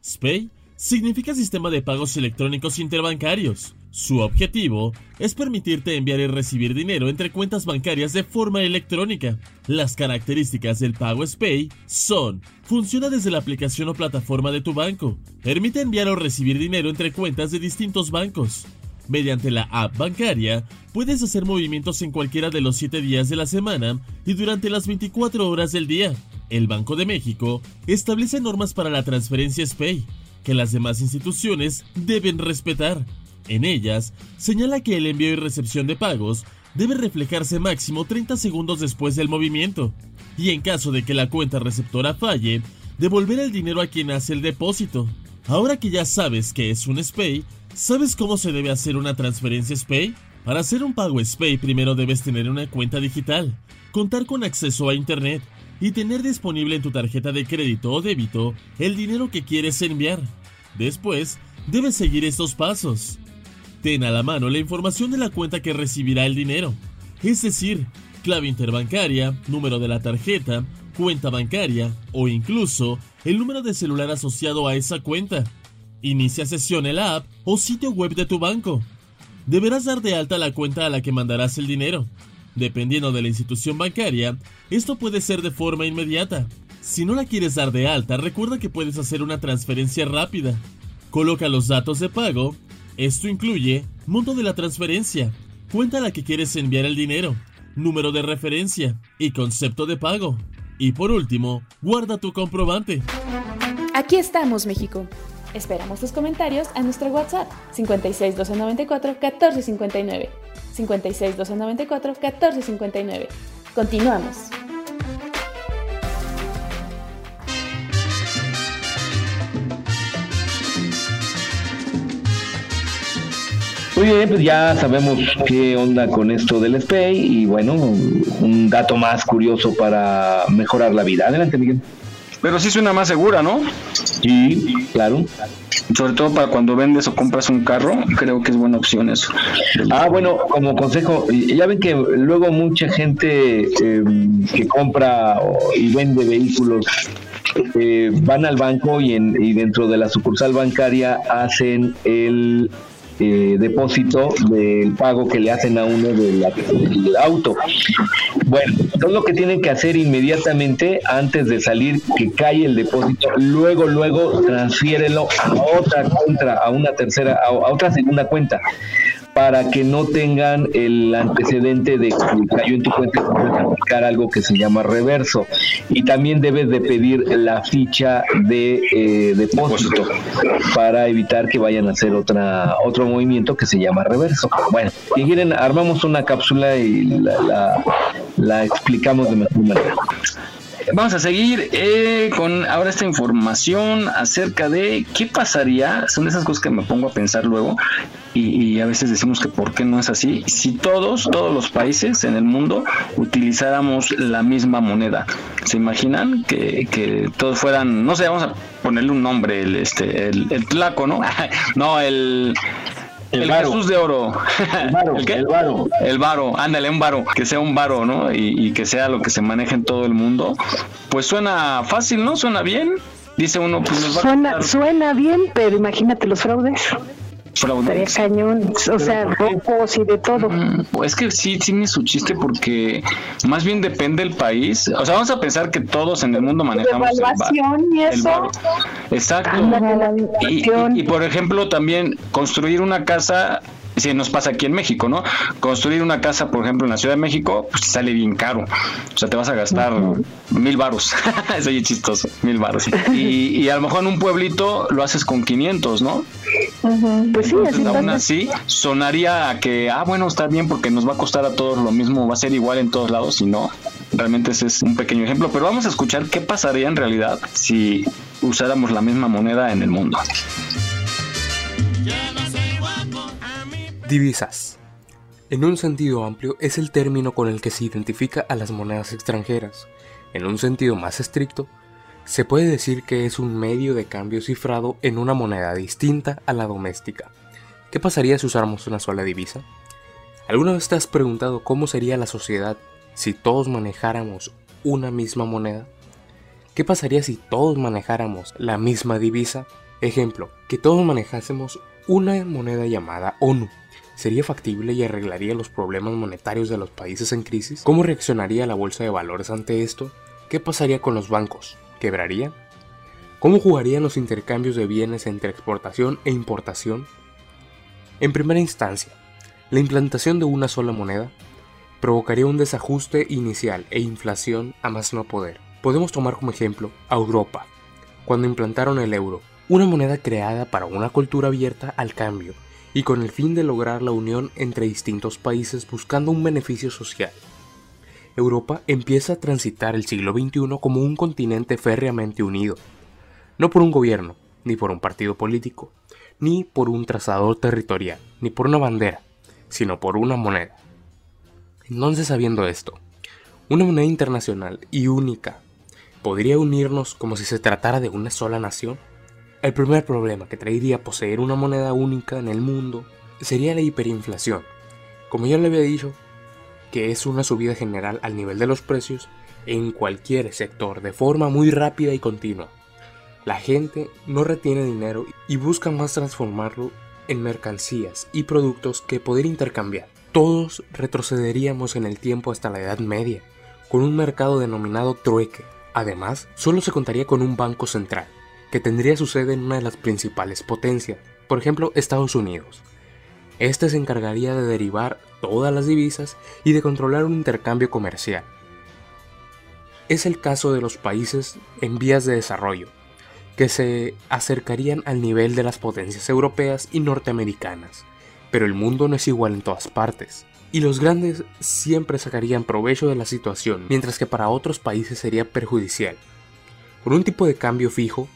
SPAY significa Sistema de Pagos Electrónicos Interbancarios. Su objetivo es permitirte enviar y recibir dinero entre cuentas bancarias de forma electrónica. Las características del pago SPAY son, funciona desde la aplicación o plataforma de tu banco, permite enviar o recibir dinero entre cuentas de distintos bancos. Mediante la app bancaria, puedes hacer movimientos en cualquiera de los 7 días de la semana y durante las 24 horas del día. El Banco de México establece normas para la transferencia SPAY, que las demás instituciones deben respetar. En ellas, señala que el envío y recepción de pagos debe reflejarse máximo 30 segundos después del movimiento, y en caso de que la cuenta receptora falle, devolver el dinero a quien hace el depósito. Ahora que ya sabes que es un SPAY, ¿sabes cómo se debe hacer una transferencia SPAY? Para hacer un pago SPAY primero debes tener una cuenta digital, contar con acceso a Internet y tener disponible en tu tarjeta de crédito o débito el dinero que quieres enviar. Después, debes seguir estos pasos. Ten a la mano la información de la cuenta que recibirá el dinero, es decir, clave interbancaria, número de la tarjeta, cuenta bancaria o incluso el número de celular asociado a esa cuenta. Inicia sesión en la app o sitio web de tu banco. Deberás dar de alta la cuenta a la que mandarás el dinero. Dependiendo de la institución bancaria, esto puede ser de forma inmediata. Si no la quieres dar de alta, recuerda que puedes hacer una transferencia rápida. Coloca los datos de pago esto incluye monto de la transferencia, cuenta a la que quieres enviar el dinero, número de referencia y concepto de pago. Y por último, guarda tu comprobante. Aquí estamos, México. Esperamos tus comentarios a nuestro WhatsApp 56 294 1459. 56 294 1459. Continuamos. Muy bien, pues ya sabemos qué onda con esto del SPAY y bueno, un dato más curioso para mejorar la vida. Adelante, Miguel. Pero sí suena más segura, ¿no? Sí, claro. Sobre todo para cuando vendes o compras un carro, creo que es buena opción eso. Ah, bueno, como consejo, ya ven que luego mucha gente em, que compra y vende vehículos eh, van al banco y, en, y dentro de la sucursal bancaria hacen el eh, depósito del pago que le hacen a uno del auto. Bueno, todo lo que tienen que hacer inmediatamente antes de salir, que cae el depósito, luego, luego transfiérelo a otra contra, a una tercera, a otra segunda cuenta para que no tengan el antecedente de que cayó en tu cuenta puedes aplicar algo que se llama reverso. Y también debes de pedir la ficha de eh, depósito para evitar que vayan a hacer otra otro movimiento que se llama reverso. Bueno, si quieren, armamos una cápsula y la, la explicamos de mejor manera. Vamos a seguir eh, con ahora esta información acerca de qué pasaría, son esas cosas que me pongo a pensar luego y, a veces decimos que por qué no es así, si todos, todos los países en el mundo utilizáramos la misma moneda. ¿Se imaginan que, que todos fueran, no sé, vamos a ponerle un nombre, el, este, el, el tlaco, ¿no? no, el... El, Jesús de oro. El varo. ¿El, varo. El varo, ándale, un varo, que sea un varo, ¿no? Y, que sea lo que se maneje en todo el mundo. Pues suena fácil, ¿no? Suena bien. Dice uno, pues suena, suena bien, pero imagínate los fraudes. Fraudes. cañón, o sea, robos y de todo. Mm, es que sí tiene su chiste porque más bien depende del país. O sea, vamos a pensar que todos en el mundo manejamos el, y eso. Exacto. y por ejemplo, también construir una casa si nos pasa aquí en México, ¿no? Construir una casa, por ejemplo, en la Ciudad de México, pues sale bien caro. O sea, te vas a gastar mil varos. Eso es chistoso, mil varos. Y, y, a lo mejor en un pueblito lo haces con 500, ¿no? Pues sí, así aún así, sonaría que, ah, bueno, está bien porque nos va a costar a todos lo mismo, va a ser igual en todos lados, y no. Realmente ese es un pequeño ejemplo, pero vamos a escuchar qué pasaría en realidad si usáramos la misma moneda en el mundo. Divisas. En un sentido amplio es el término con el que se identifica a las monedas extranjeras. En un sentido más estricto, se puede decir que es un medio de cambio cifrado en una moneda distinta a la doméstica. ¿Qué pasaría si usáramos una sola divisa? ¿Alguna vez te has preguntado cómo sería la sociedad si todos manejáramos una misma moneda? ¿Qué pasaría si todos manejáramos la misma divisa? Ejemplo, que todos manejásemos una moneda llamada ONU, ¿Sería factible y arreglaría los problemas monetarios de los países en crisis? ¿Cómo reaccionaría la bolsa de valores ante esto? ¿Qué pasaría con los bancos? ¿Quebrarían? ¿Cómo jugarían los intercambios de bienes entre exportación e importación? En primera instancia, la implantación de una sola moneda provocaría un desajuste inicial e inflación a más no poder. Podemos tomar como ejemplo a Europa, cuando implantaron el euro, una moneda creada para una cultura abierta al cambio y con el fin de lograr la unión entre distintos países buscando un beneficio social. Europa empieza a transitar el siglo XXI como un continente férreamente unido, no por un gobierno, ni por un partido político, ni por un trazador territorial, ni por una bandera, sino por una moneda. Entonces, sabiendo esto, una moneda internacional y única podría unirnos como si se tratara de una sola nación. El primer problema que traería poseer una moneda única en el mundo sería la hiperinflación. Como ya le había dicho, que es una subida general al nivel de los precios en cualquier sector de forma muy rápida y continua. La gente no retiene dinero y busca más transformarlo en mercancías y productos que poder intercambiar. Todos retrocederíamos en el tiempo hasta la Edad Media, con un mercado denominado trueque. Además, solo se contaría con un banco central, que tendría su sede en una de las principales potencias, por ejemplo Estados Unidos. Este se encargaría de derivar todas las divisas y de controlar un intercambio comercial. Es el caso de los países en vías de desarrollo, que se acercarían al nivel de las potencias europeas y norteamericanas, pero el mundo no es igual en todas partes, y los grandes siempre sacarían provecho de la situación, mientras que para otros países sería perjudicial. Con un tipo de cambio fijo,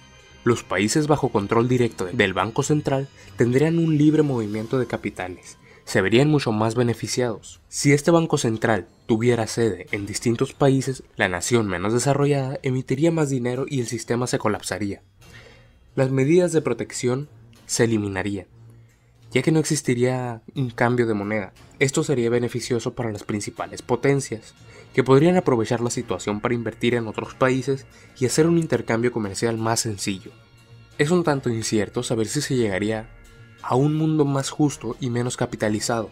los países bajo control directo del Banco Central tendrían un libre movimiento de capitales, se verían mucho más beneficiados. Si este Banco Central tuviera sede en distintos países, la nación menos desarrollada emitiría más dinero y el sistema se colapsaría. Las medidas de protección se eliminarían, ya que no existiría un cambio de moneda. Esto sería beneficioso para las principales potencias, que podrían aprovechar la situación para invertir en otros países y hacer un intercambio comercial más sencillo. Es un tanto incierto saber si se llegaría a un mundo más justo y menos capitalizado,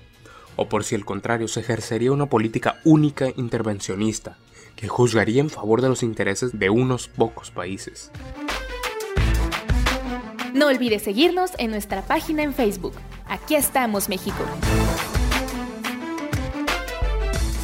o por si al contrario se ejercería una política única intervencionista, que juzgaría en favor de los intereses de unos pocos países. No olvides seguirnos en nuestra página en Facebook. Aquí estamos, México.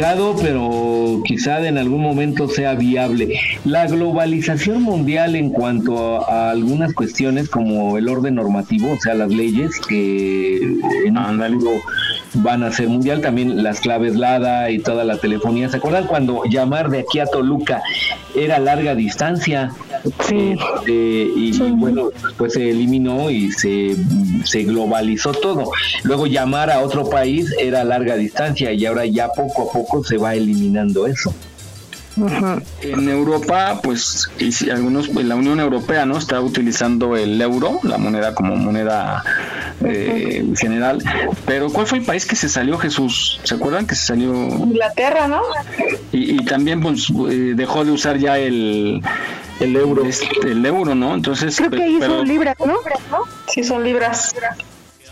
Complicado, pero quizá en algún momento sea viable. La globalización mundial en cuanto a, algunas cuestiones como el orden normativo, o sea, las leyes que en algo van a ser mundial, también las claves LADA y toda la telefonía. ¿Se acuerdan cuando llamar de aquí a Toluca era larga distancia? Sí. Este, y bueno, después se eliminó y se, se globalizó todo. Luego llamar a otro país era larga distancia y ahora ya poco a poco se va eliminando eso. En Europa, pues, y algunos, la Unión Europea, ¿no? Está utilizando el euro, la moneda como moneda eh, general. Pero ¿cuál fue el país que se salió, Jesús? ¿Se acuerdan que se salió? Inglaterra, ¿no? Y, también pues, eh, dejó de usar ya el, el euro. Este, el euro, ¿no? Entonces. Creo que ahí son libras, ¿no? Sí, son libras.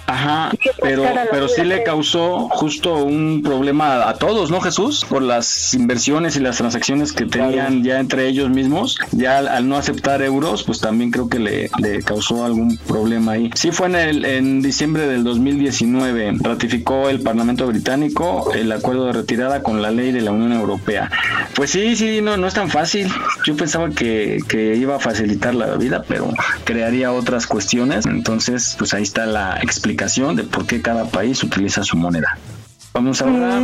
Ajá, pero, pero sí le causó justo un problema a todos, ¿no, Jesús? Por las inversiones y las transacciones que tenían ya entre ellos mismos, ya al, no aceptar euros, pues también creo que le, le, causó algún problema ahí. Sí fue en, el, en diciembre del 2019, ratificó el Parlamento británico el acuerdo de retirada con la ley de la Unión Europea. Pues sí, sí, no, no es tan fácil. Yo pensaba que, que iba a facilitar la vida, pero crearía otras cuestiones. Entonces, pues ahí está la explicación de por qué cada país utiliza su moneda. Vamos ahora,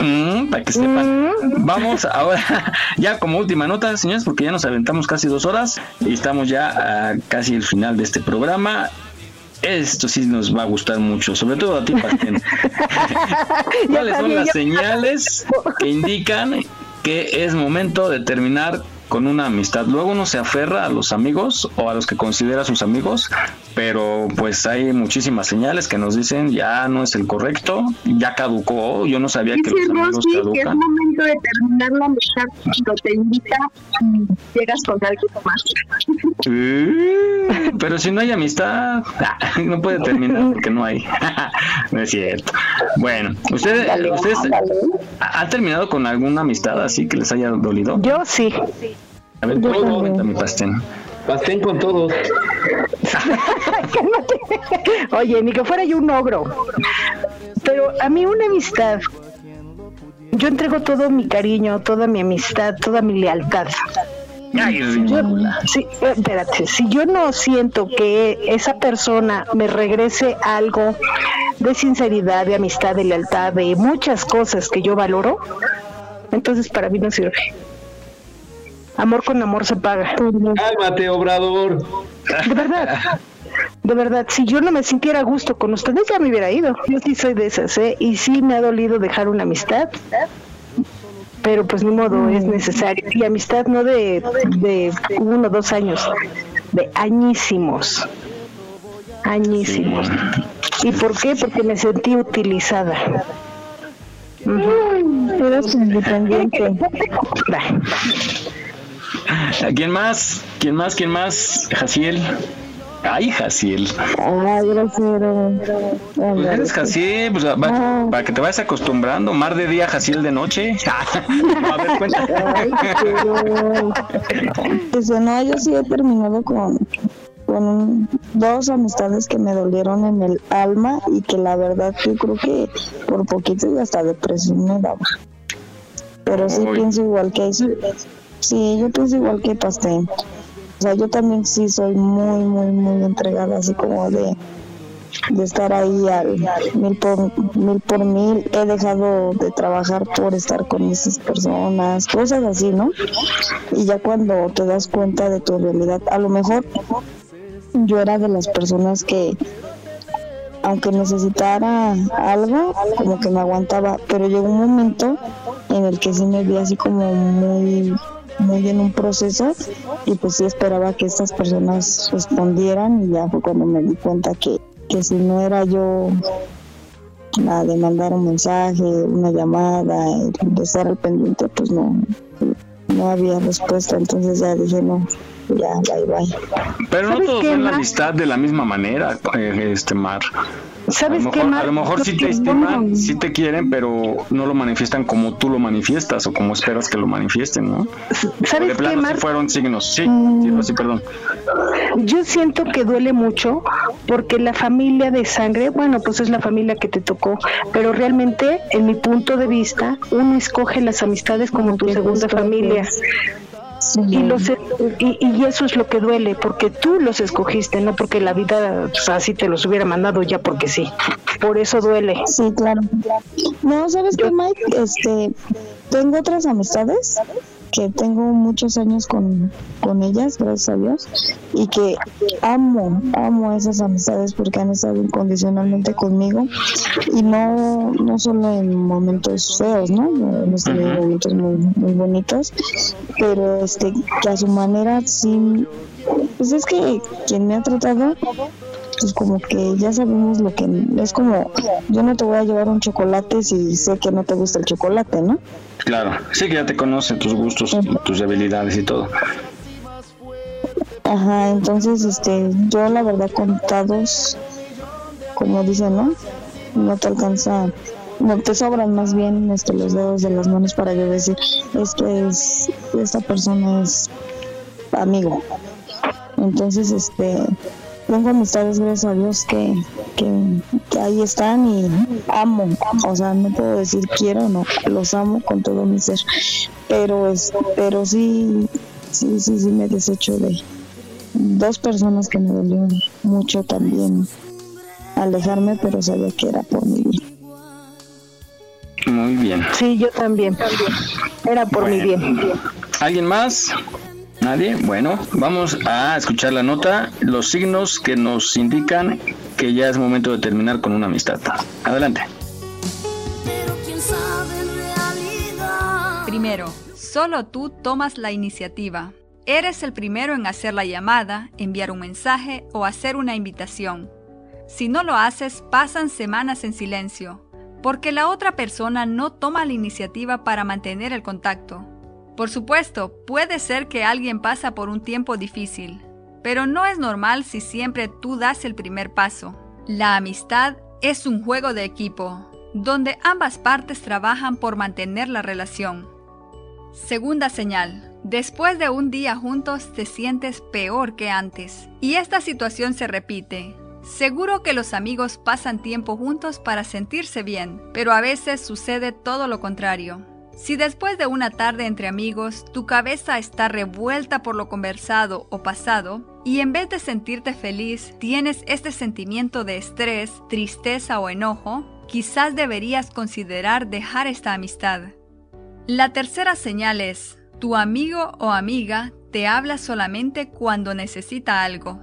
mm, para que sepan, vamos ahora, ya como última nota, señores, porque ya nos aventamos casi dos horas y estamos ya a casi el final de este programa. Esto sí nos va a gustar mucho, sobre todo a ti, Pastén. ¿Cuáles son las señales que indican que es momento de terminar con una amistad. Luego uno se aferra a los amigos o a los que considera sus amigos, pero pues hay muchísimas señales que nos dicen ya no es el correcto, ya caducó, yo no sabía que los amigos caducan. que es momento de terminar la amistad cuando te invita y llegas con alguien más. pero si no hay amistad, no puede terminar porque no hay. no es cierto. Bueno, ¿ustedes, ¿ustedes han terminado con alguna amistad así que les haya dolido? Yo sí. A ver, todo, Pastén. Pastén con todos. Oye, ni que fuera yo un ogro. Pero a mí una amistad, yo entrego todo mi cariño, toda mi amistad, toda mi lealtad. Ay, sí, eh, espérate, si yo no siento que esa persona me regrese algo de sinceridad, de amistad, de lealtad, de muchas cosas que yo valoro, entonces para mí no sirve. Amor con amor se paga. Cálmate, obrador. De verdad. De verdad, si yo no me sintiera a gusto con ustedes, ya me hubiera ido. Yo sí soy de esas, ¿eh? Y sí me ha dolido dejar una amistad. Pero pues ni modo, es necesario. Y amistad no de, de uno o dos años, de añísimos. Añísimos. ¿Y por qué? Porque me sentí utilizada. Eres independiente. ¿Quién más? ¿Quién más? ¿Quién más? Jaciel. Ay, Jaciel. Ay, grosero. Pues eres Jaciel, pues, ah. para que te vayas acostumbrando. Mar de día, Jaciel de noche. a ver, cuéntame. Pues no, yo sí he terminado con, con dos amistades que me dolieron en el alma y que la verdad yo creo que por poquito y hasta depresión me daba. Pero sí pienso igual que eso Sí, yo pienso igual que Pastel. O sea, yo también sí soy muy, muy, muy entregada, así como de, de estar ahí al mil por mil por mil. He dejado de trabajar por estar con esas personas, cosas así, ¿no? Y ya cuando te das cuenta de tu realidad, a lo mejor yo era de las personas que aunque necesitara algo, como que me aguantaba, pero llegó un momento en el que sí me vi así como muy muy en un proceso y pues sí esperaba que estas personas respondieran y ya fue cuando me di cuenta que, que si no era yo la de mandar un mensaje, una llamada, de estar al pendiente, pues no, no había respuesta, entonces ya dije no, ya, bye bye. Pero no todos ven la amistad de la misma manera, eh, este Mar. ¿Sabes a qué, A lo mejor sí te estiman, sí te quieren, pero no lo manifiestan como tú lo manifiestas o como esperas que lo manifiesten, ¿no? ¿Sabes qué, Mar? fueron signos. Sí, mm. sí, perdón. Yo siento que duele mucho porque la familia de sangre, bueno, pues es la familia que te tocó, pero realmente, en mi punto de vista, uno escoge las amistades como tu segunda familia. Y, los, y, y, eso es lo que duele, porque tú los escogiste, no porque la vida pues, así te los hubiera mandado ya porque sí. Por eso duele. Sí, claro. No, ¿sabes qué, Mike? Este, tengo otras amistades que tengo muchos años con, con ellas, gracias a Dios, y que amo, amo esas amistades porque han estado incondicionalmente conmigo y no, no solo en momentos feos, ¿no? Hemos tenido momentos muy, muy bonitos, pero este, que a su manera sí, pues es que quien me ha tratado pues como que ya sabemos lo que es como yo no te voy a llevar un chocolate si sé que no te gusta el chocolate, ¿no? Claro, sí que ya te conoce tus gustos, tus debilidades y todo. Ajá, entonces este yo la verdad contados como dicen, ¿no? No te alcanza no te sobran más bien este, los dedos de las manos para yo decir esto es esta persona es amigo entonces este tengo amistades, gracias a Dios, que, que, ahí están y amo, o sea, no puedo decir quiero, no, los amo con todo mi ser, pero, es, pero sí, sí, sí, sí me desecho de dos personas que me dolió mucho también alejarme, pero sabía que era por mi bien. Muy bien. Sí, yo también. Era por mi bien. ¿Alguien más? Nadie. Bueno, vamos a escuchar la nota, los signos que nos indican que ya es momento de terminar con una amistad. Adelante. Primero, solo tú tomas la iniciativa. Eres el primero en hacer la llamada, enviar un mensaje o hacer una invitación. Si no lo haces, pasan semanas en silencio, porque la otra persona no toma la iniciativa para mantener el contacto. Por supuesto, puede ser que alguien pasa por un tiempo difícil, pero no es normal si siempre tú das el primer paso. La amistad es un juego de equipo, donde ambas partes trabajan por mantener la relación. Segunda señal. Después de un día juntos te sientes peor que antes. Y esta situación se repite. Seguro que los amigos pasan tiempo juntos para sentirse bien, pero a veces sucede todo lo contrario. Si después de una tarde entre amigos tu cabeza está revuelta por lo conversado o pasado, y en vez de sentirte feliz tienes este sentimiento de estrés, tristeza o enojo, quizás deberías considerar dejar esta amistad. La tercera señal es, tu amigo o amiga te habla solamente cuando necesita algo.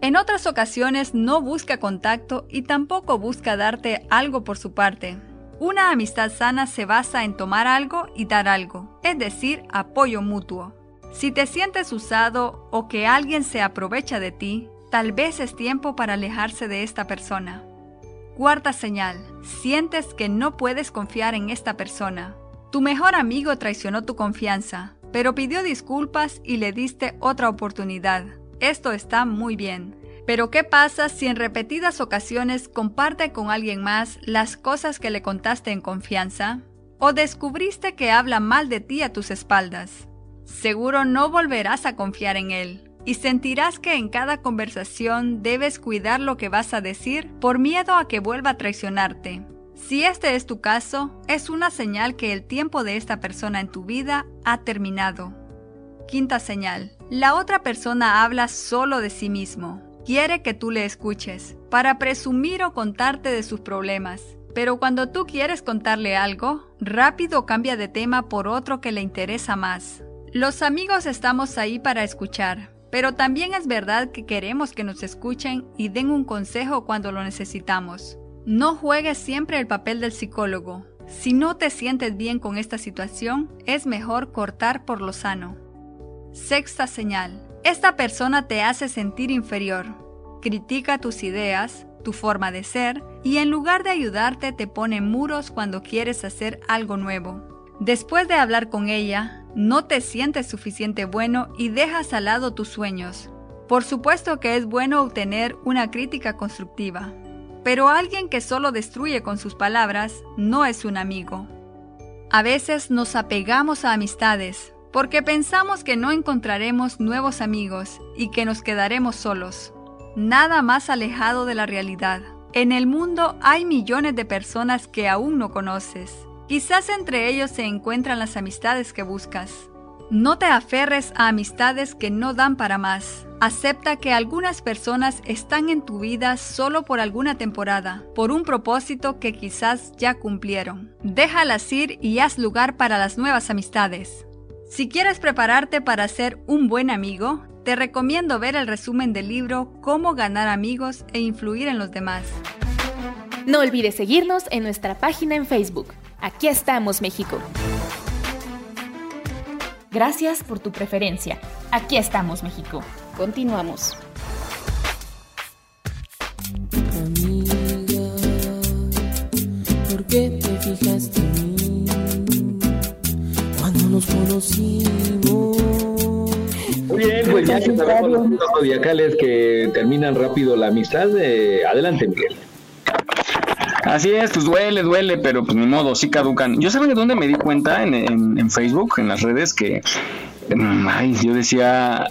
En otras ocasiones no busca contacto y tampoco busca darte algo por su parte. Una amistad sana se basa en tomar algo y dar algo, es decir, apoyo mutuo. Si te sientes usado o que alguien se aprovecha de ti, tal vez es tiempo para alejarse de esta persona. Cuarta señal, sientes que no puedes confiar en esta persona. Tu mejor amigo traicionó tu confianza, pero pidió disculpas y le diste otra oportunidad. Esto está muy bien. Pero ¿qué pasa si en repetidas ocasiones comparte con alguien más las cosas que le contaste en confianza? ¿O descubriste que habla mal de ti a tus espaldas? Seguro no volverás a confiar en él y sentirás que en cada conversación debes cuidar lo que vas a decir por miedo a que vuelva a traicionarte. Si este es tu caso, es una señal que el tiempo de esta persona en tu vida ha terminado. Quinta señal. La otra persona habla solo de sí mismo quiere que tú le escuches, para presumir o contarte de sus problemas. Pero cuando tú quieres contarle algo, rápido cambia de tema por otro que le interesa más. Los amigos estamos ahí para escuchar, pero también es verdad que queremos que nos escuchen y den un consejo cuando lo necesitamos. No juegues siempre el papel del psicólogo. Si no te sientes bien con esta situación, es mejor cortar por lo sano. Sexta señal. Esta persona te hace sentir inferior, critica tus ideas, tu forma de ser y en lugar de ayudarte te pone muros cuando quieres hacer algo nuevo. Después de hablar con ella, no te sientes suficiente bueno y dejas al lado tus sueños. Por supuesto que es bueno obtener una crítica constructiva, pero alguien que solo destruye con sus palabras no es un amigo. A veces nos apegamos a amistades, porque pensamos que no encontraremos nuevos amigos y que nos quedaremos solos. Nada más alejado de la realidad. En el mundo hay millones de personas que aún no conoces. Quizás entre ellos se encuentran las amistades que buscas. No te aferres a amistades que no dan para más. Acepta que algunas personas están en tu vida solo por alguna temporada, por un propósito que quizás ya cumplieron. Déjalas ir y haz lugar para las nuevas amistades. Si quieres prepararte para ser un buen amigo, te recomiendo ver el resumen del libro Cómo ganar amigos e influir en los demás. No olvides seguirnos en nuestra página en Facebook. Aquí estamos, México. Gracias por tu preferencia. Aquí estamos, México. Continuamos. ¿por qué te fijaste en mí cuando nos conocimos? Muy bien, pues ya que sabemos los zodiacales que terminan rápido la amistad, eh, adelante, Miguel. Así es, pues duele, duele, pero pues ni modo, sí caducan. Yo sabía de dónde me di cuenta en, en Facebook, en las redes, que, mm, ay, yo decía,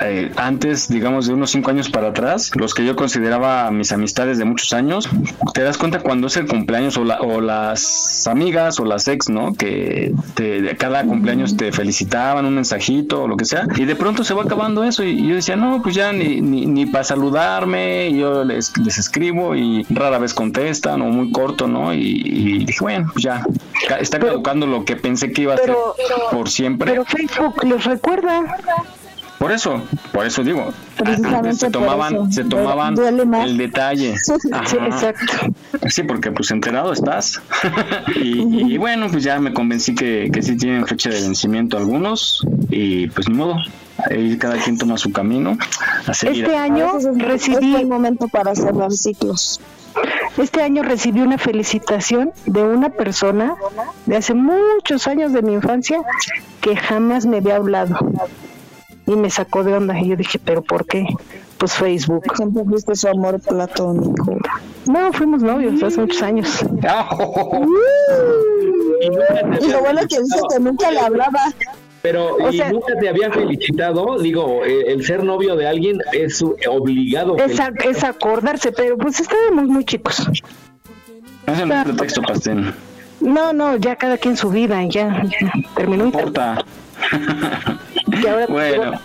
eh, antes, digamos, de unos cinco años para atrás, los que yo consideraba mis amistades de muchos años, te das cuenta cuando es el cumpleaños o, o las amigas o las ex, ¿no? Que te, cada cumpleaños te felicitaban, un mensajito o lo que sea, y de pronto se va acabando eso y, yo decía, no, pues ya ni, ni, para saludarme, yo les, les, escribo y rara vez contestan o muy corto, ¿no? Y, dije, bueno, pues ya, está caducando lo que pensé que iba a ser por siempre. Pero Facebook los recuerda. Por eso, por eso digo, se tomaban, se tomaban el detalle. Sí, exacto. Sí, porque pues enterado estás. y, bueno, pues ya me convencí que, que sí tienen fecha de vencimiento algunos y pues ni modo. Ahí cada quien toma su camino. este año recibí el momento para cerrar ciclos. Este año recibí una felicitación de una persona de hace muchos años de mi infancia que jamás me había hablado y me sacó de onda y yo dije, pero ¿por qué? Pues Facebook. Siempre fuiste su amor platónico. No, fuimos novios hace muchos años. y, lo bueno que dices que nunca le hablaba. Pero y nunca te había felicitado, digo, eh, el ser novio de alguien es obligado. Es, es acordarse, pero pues estábamos muy chicos. Es un pretexto, Pastén. No, no, ya cada quien su vida, ya, ya terminó. No importa. bueno,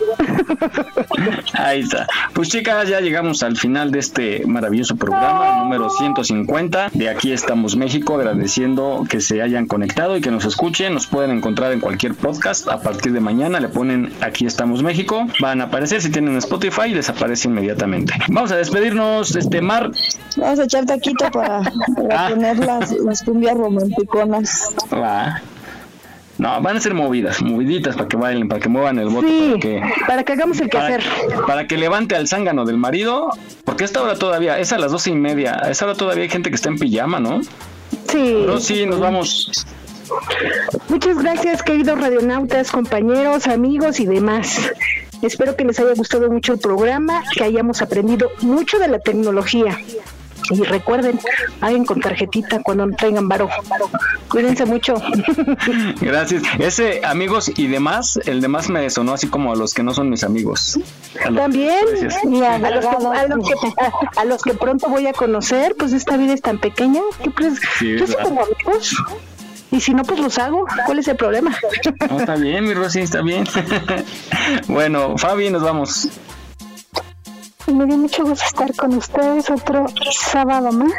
ahí está. Pues chicas, ya llegamos al final de este maravilloso programa número 150 de Aquí estamos México, agradeciendo que se hayan conectado y que nos escuchen. Nos pueden encontrar en cualquier podcast a partir de mañana. Le ponen Aquí estamos México. Van a aparecer si tienen Spotify y les aparece inmediatamente. Vamos a despedirnos, este Mar. Vamos a echar taquito para, para ah. poner las, las cumbias romanticonas. Va. No, van a ser movidas, moviditas para que bailen, para que muevan el voto. para, que, para que hagamos el quehacer. Para, que levante al zángano del marido, porque a esta hora todavía, es a las doce y media, a esta hora todavía hay gente que está en pijama, ¿no? Sí. Pero sí, nos vamos. Muchas gracias, queridos radionautas, compañeros, amigos y demás. Espero que les haya gustado mucho el programa, que hayamos aprendido mucho de la tecnología. Y recuerden, hagan con tarjetita cuando tengan varo. Cuídense mucho. Gracias. Ese amigos y demás, el demás me sonó así como a los que no son mis amigos. También, a, los que, pronto voy a conocer, pues esta vida es tan pequeña que pues yo soy como amigos. Y si no, pues los hago. ¿Cuál es el problema? No, está bien, mi Rosy, está bien. bueno, Fabi, nos vamos. Me dio mucho gusto estar con ustedes otro sábado más.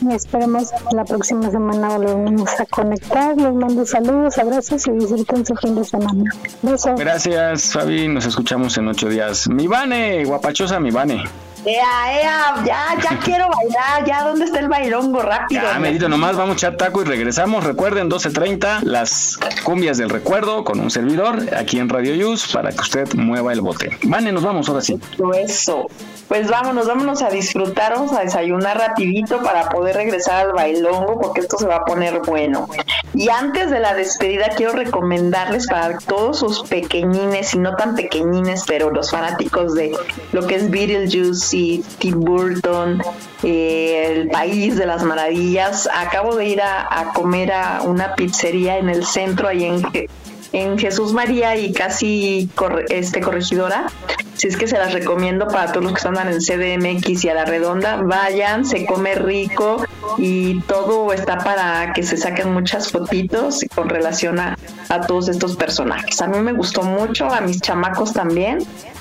Y esperemos la próxima semana volvemos a conectar. Les mando saludos, abrazos y disfruten su fin de semana. Besos. Gracias, Fabi. Nos escuchamos en ocho días. Mi Vane, guapachosa, mi Vane. Ea, ea, ya, ya quiero bailar, ya, ¿dónde está el bailongo? Rápido. Ya, medito nomás, vamos a echar taco y regresamos. Recuerden, 12.30, las cumbias del recuerdo con un servidor aquí en Radio Yus para que usted mueva el bote. Vane, nos vamos ahora sí. Eso. Pues vámonos, vámonos a disfrutar, vamos a desayunar rapidito para poder regresar al bailongo porque esto se va a poner bueno. Y antes de la despedida quiero recomendarles para todos sus pequeñines y no tan pequeñines, pero los fanáticos de lo que es Beetlejuice y Tim Burton, eh, el país de las maravillas. Acabo de ir a, comer a una pizzería en el centro ahí en en Jesús María y casi este corregidora. Si es que se las recomiendo para todos los que están en CDMX y a la redonda, vayan, se come rico y todo está para que se saquen muchas fotitos con relación a, a todos estos personajes. A mí me gustó mucho, a mis chamacos también.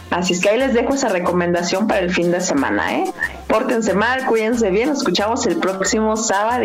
Así es que ahí les dejo esa recomendación para el fin de semana, ¿eh? Pórtense mal, cuídense bien, nos escuchamos el próximo sábado.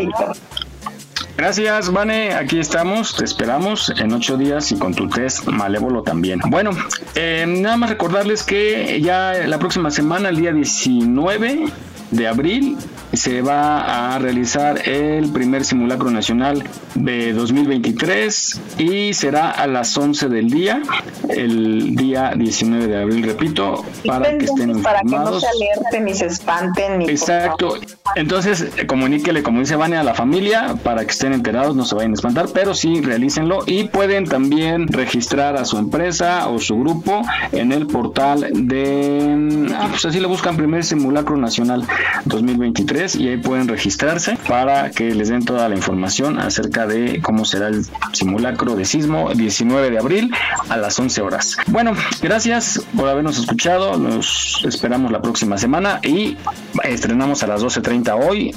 Gracias, Vane. Aquí estamos. Te esperamos en ocho días y con tu test malévolo también. Bueno, eh, nada más recordarles que ya la próxima semana, el día 19 de abril, se va a realizar el primer simulacro nacional de 2023 y será a las 11 del día, el día 19 de abril, repito, para que estén informados. Para que no se alerten ni se espanten. Ni Exacto. Entonces, comuníquele, como dice Vania, a la familia para que estén enterados, no se vayan a espantar, pero sí realícenlo y pueden también registrar a su empresa o su grupo en el portal de, ah, pues así lo buscan, primer simulacro nacional 2023 y ahí pueden registrarse para que les den toda la información acerca de cómo será el simulacro de sismo 19 de abril a las 11 horas. Bueno, gracias por habernos escuchado, nos esperamos la próxima semana y estrenamos a las 12.30 hoy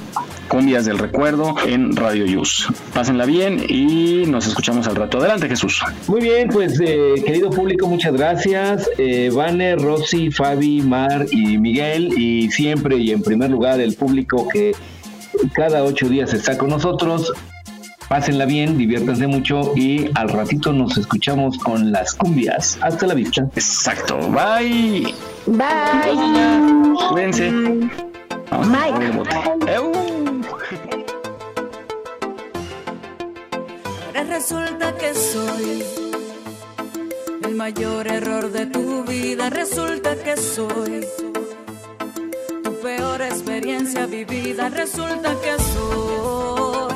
Cumbias del Recuerdo en Radio Yus. Pásenla bien y nos escuchamos al rato. Adelante, Jesús. Muy bien, pues eh, querido público, muchas gracias. Eh, Vane, Rosy, Fabi, Mar y Miguel y siempre y en primer lugar el público que cada ocho días está con nosotros. Pásenla bien, diviértanse mucho y al ratito nos escuchamos con las cumbias. Hasta la vista. Exacto. Bye. Bye. Cuídense. Vamos Ahora resulta que soy el mayor error de tu vida. Resulta que soy tu peor experiencia vivida. Resulta que soy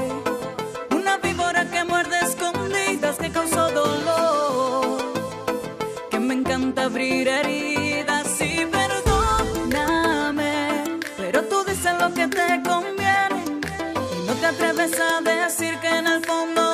que muerde escondidas que causó dolor. Que me encanta abrir heridas y perdóname. Pero tú dices lo que te conviene y no te atreves a decir que en el fondo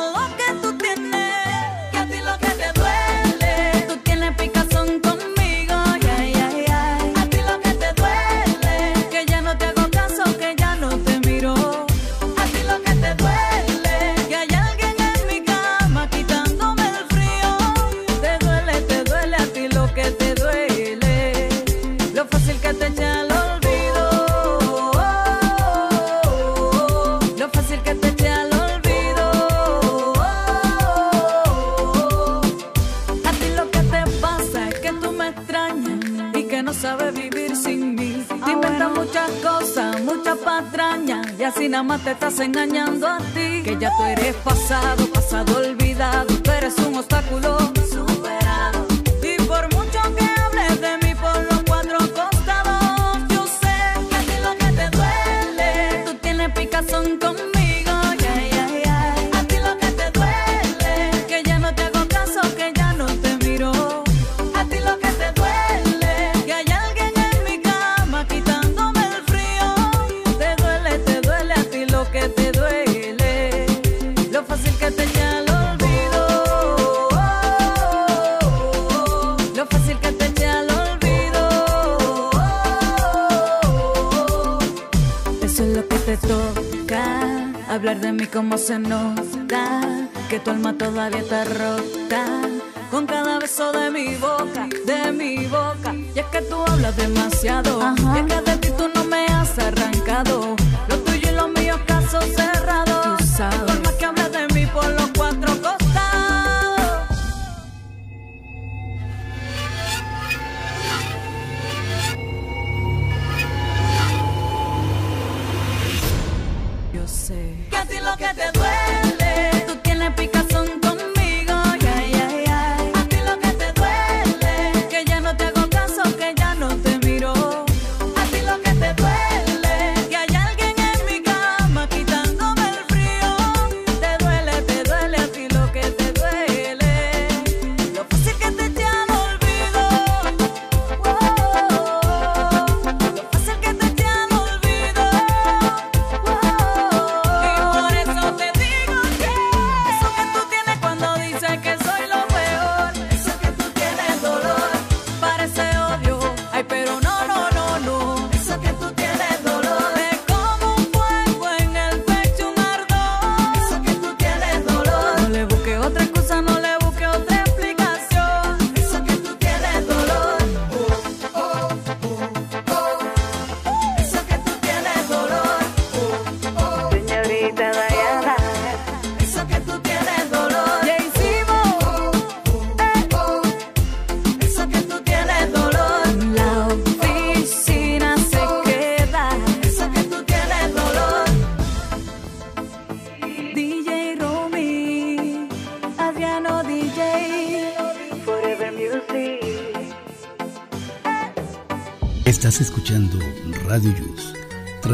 así nada más te estás engañando a ti. Que ya tú eres pasado, pasado olvidado. Tú eres un obstáculo Hablar de mí como se nota. Que tu alma todavía está rota. Con cada beso de mi boca, de mi boca. Y es que tú hablas demasiado. Y es que de ti tú no me has arrancado.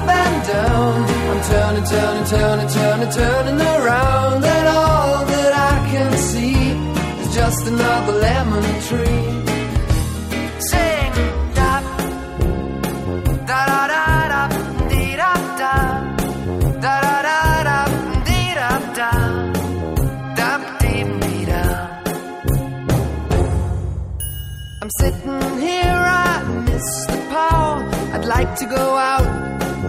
up and down. I'm turning, turning, turning, turning, turning around, and all that I can see is just another lemon tree. Sing, da, da da da da, dee da da, da da da da, dee da da, da dee dee da. I'm sitting here, I miss the power. I'd like to go out,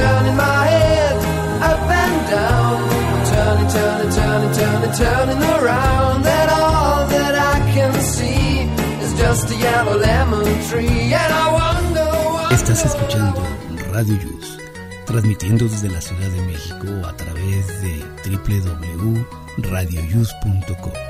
Turning my head up and down. Just a yellow lemon tree. Estás escuchando Radio Yus, transmitiendo desde la Ciudad de México a través de www.radioyus.com.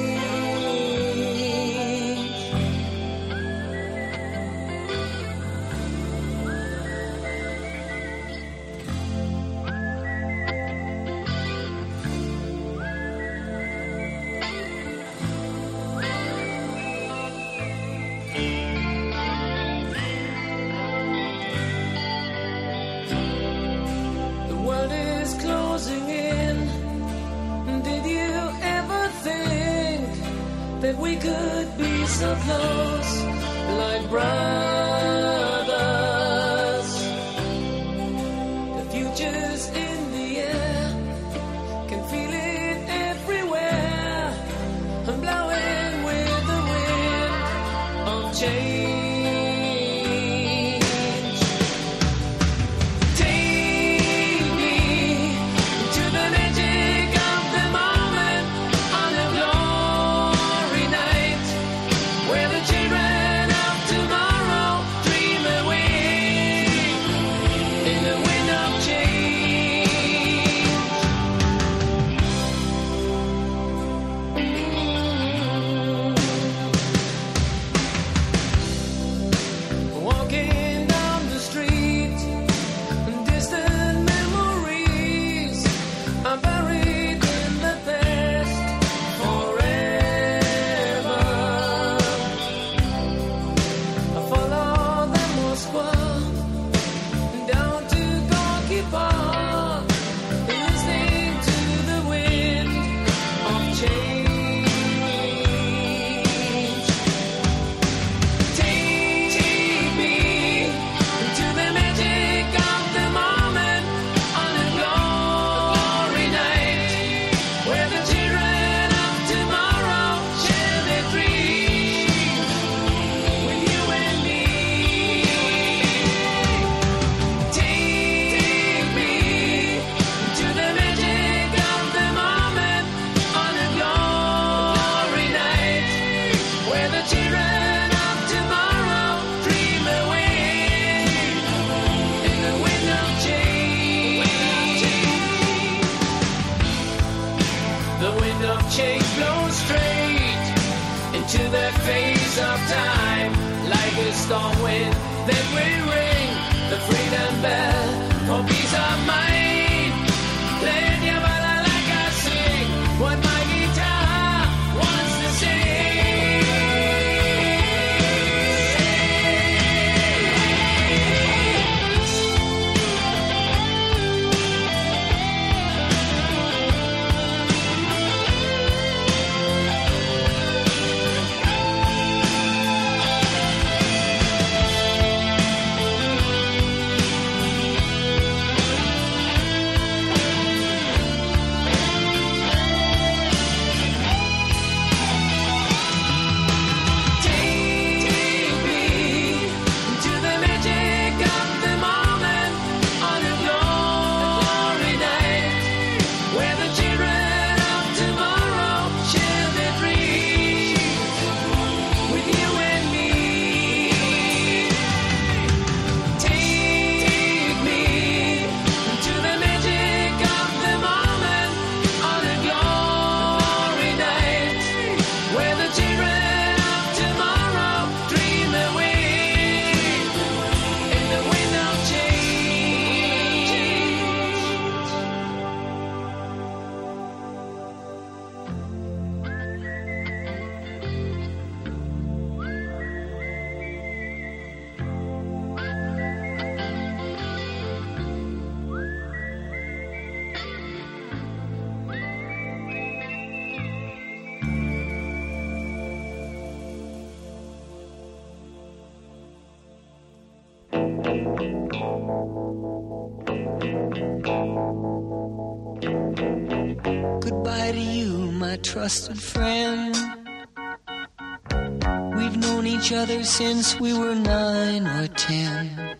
Since we were nine or ten.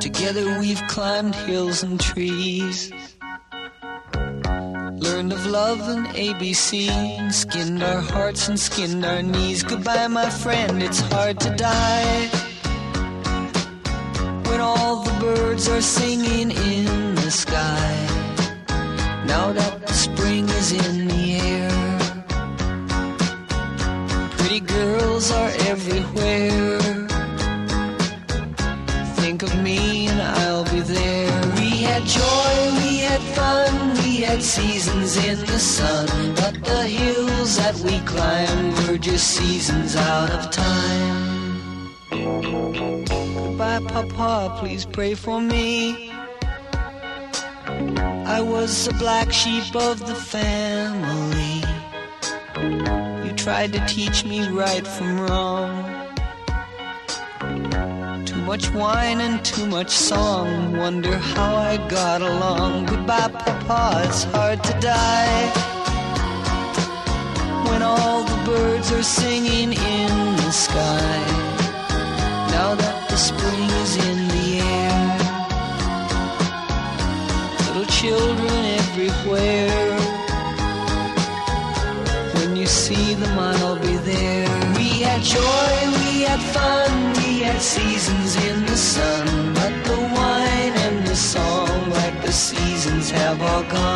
Together we've climbed hills and trees. Learned of love and ABC. Skinned our hearts and skinned our knees. Goodbye, my friend, it's hard to die. When all the birds are singing in were just seasons out of time. Goodbye, Papa, please pray for me. I was the black sheep of the family. You tried to teach me right from wrong. Too much wine and too much song. Wonder how I got along. Goodbye, Papa, it's hard to die. All the birds are singing in the sky. Now that the spring is in the air. Little children everywhere. When you see them, I'll be there. We had joy, we had fun, we had seasons in the sun. But the wine and the song, like the seasons, have all gone.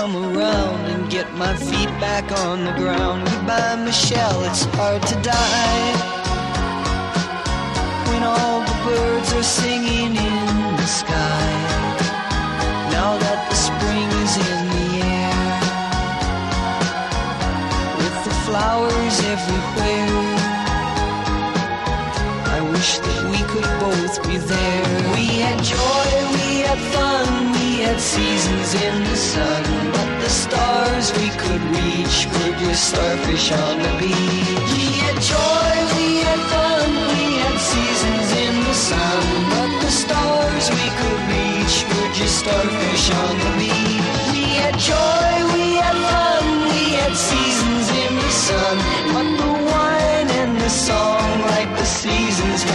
come around and get my feet back on the ground. Goodbye, Michelle, it's hard to die. When all the birds are singing in the sky. Now that the spring is in the air with the flowers everywhere. Wish that we could both be there. We had joy, we had fun, we had seasons in the sun. But the stars we could reach were just starfish on the beach. We had joy, we had fun, we had seasons in the sun. But the stars we could reach were just starfish on the beach. We had joy, we had fun, we had seasons in the sun. But the wine and the song,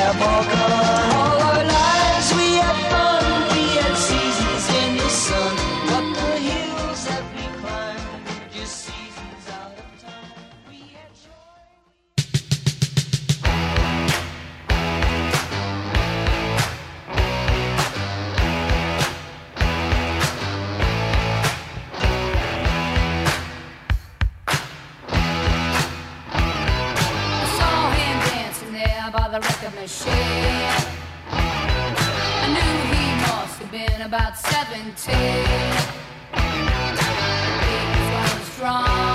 Never gonna record machine. I knew he must have been about 17. He was strong,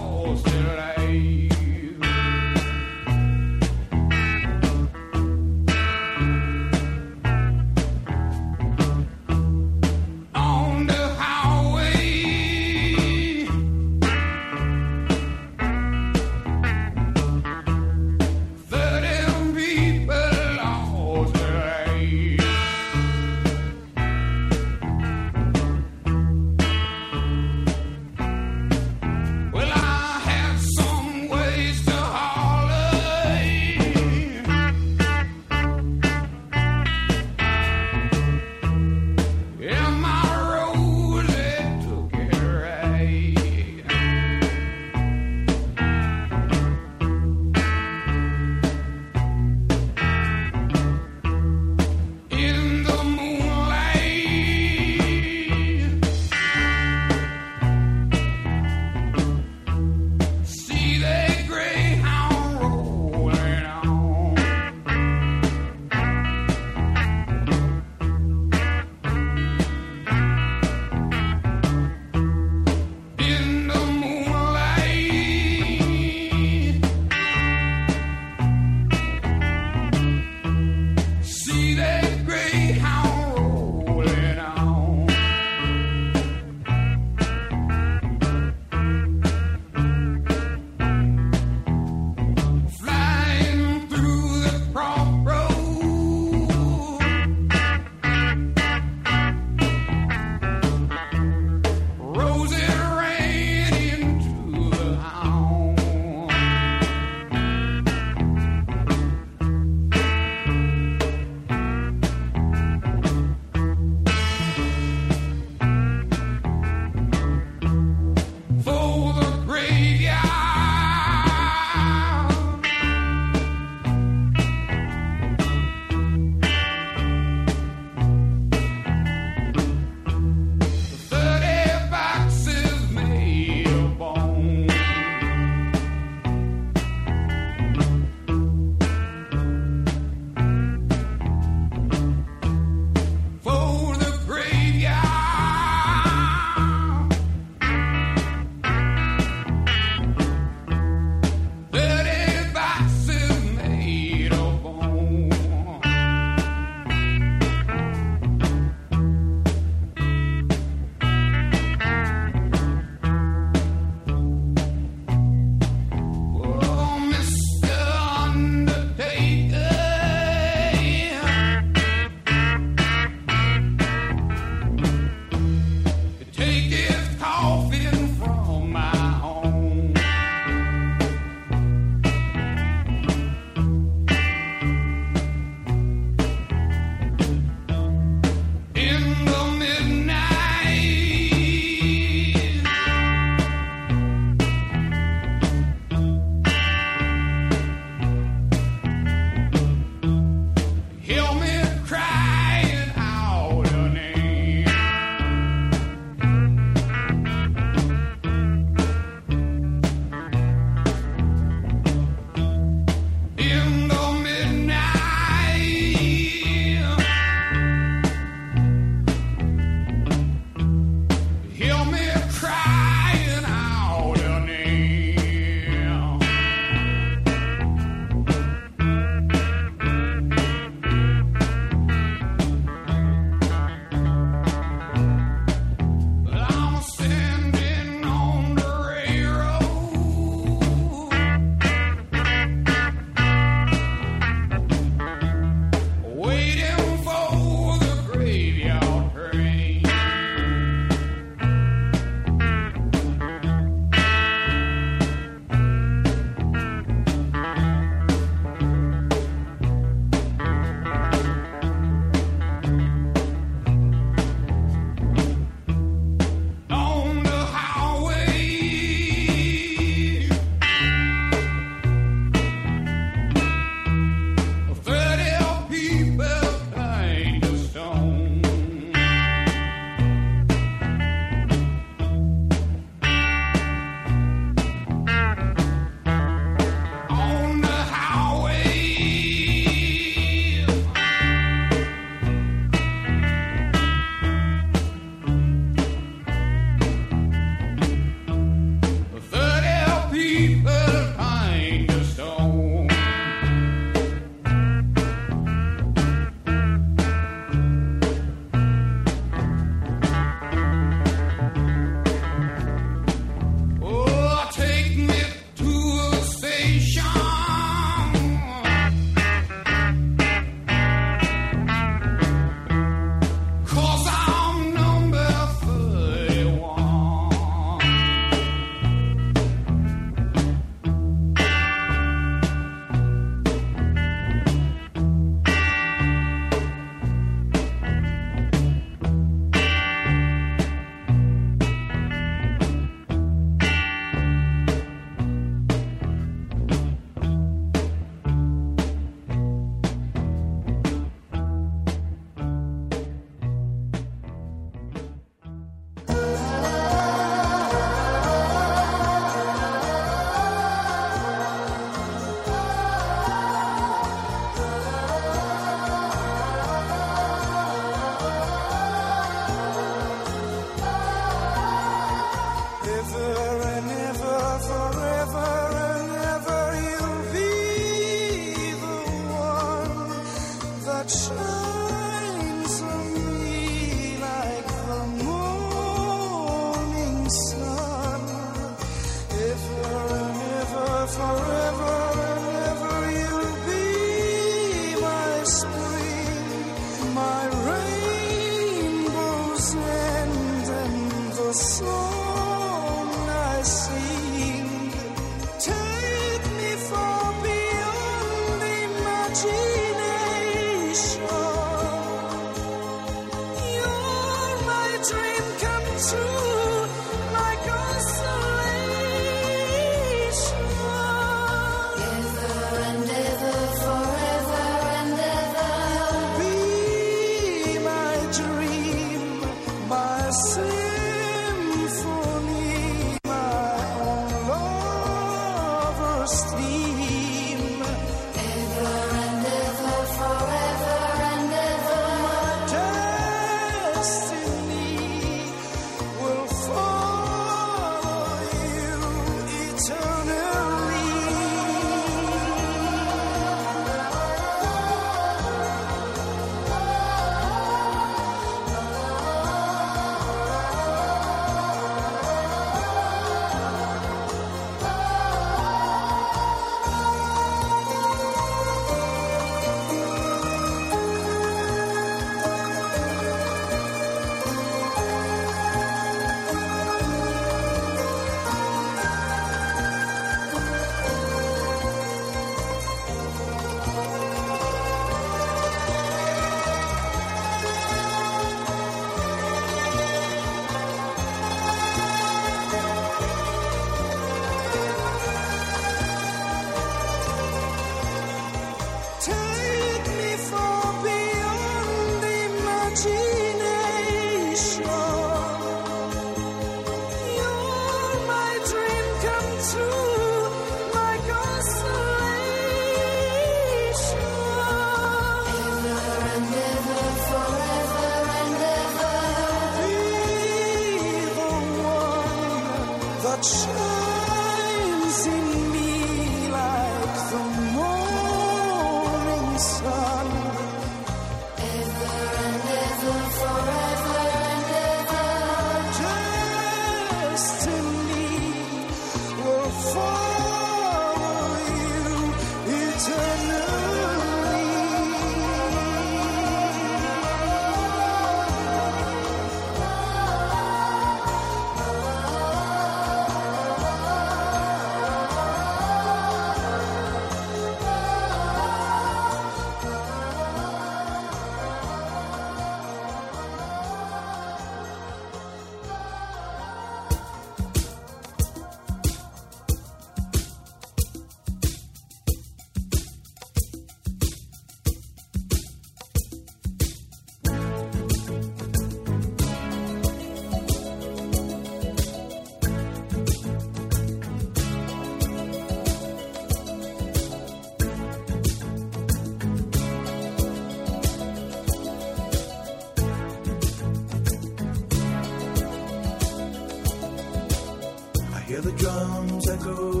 go.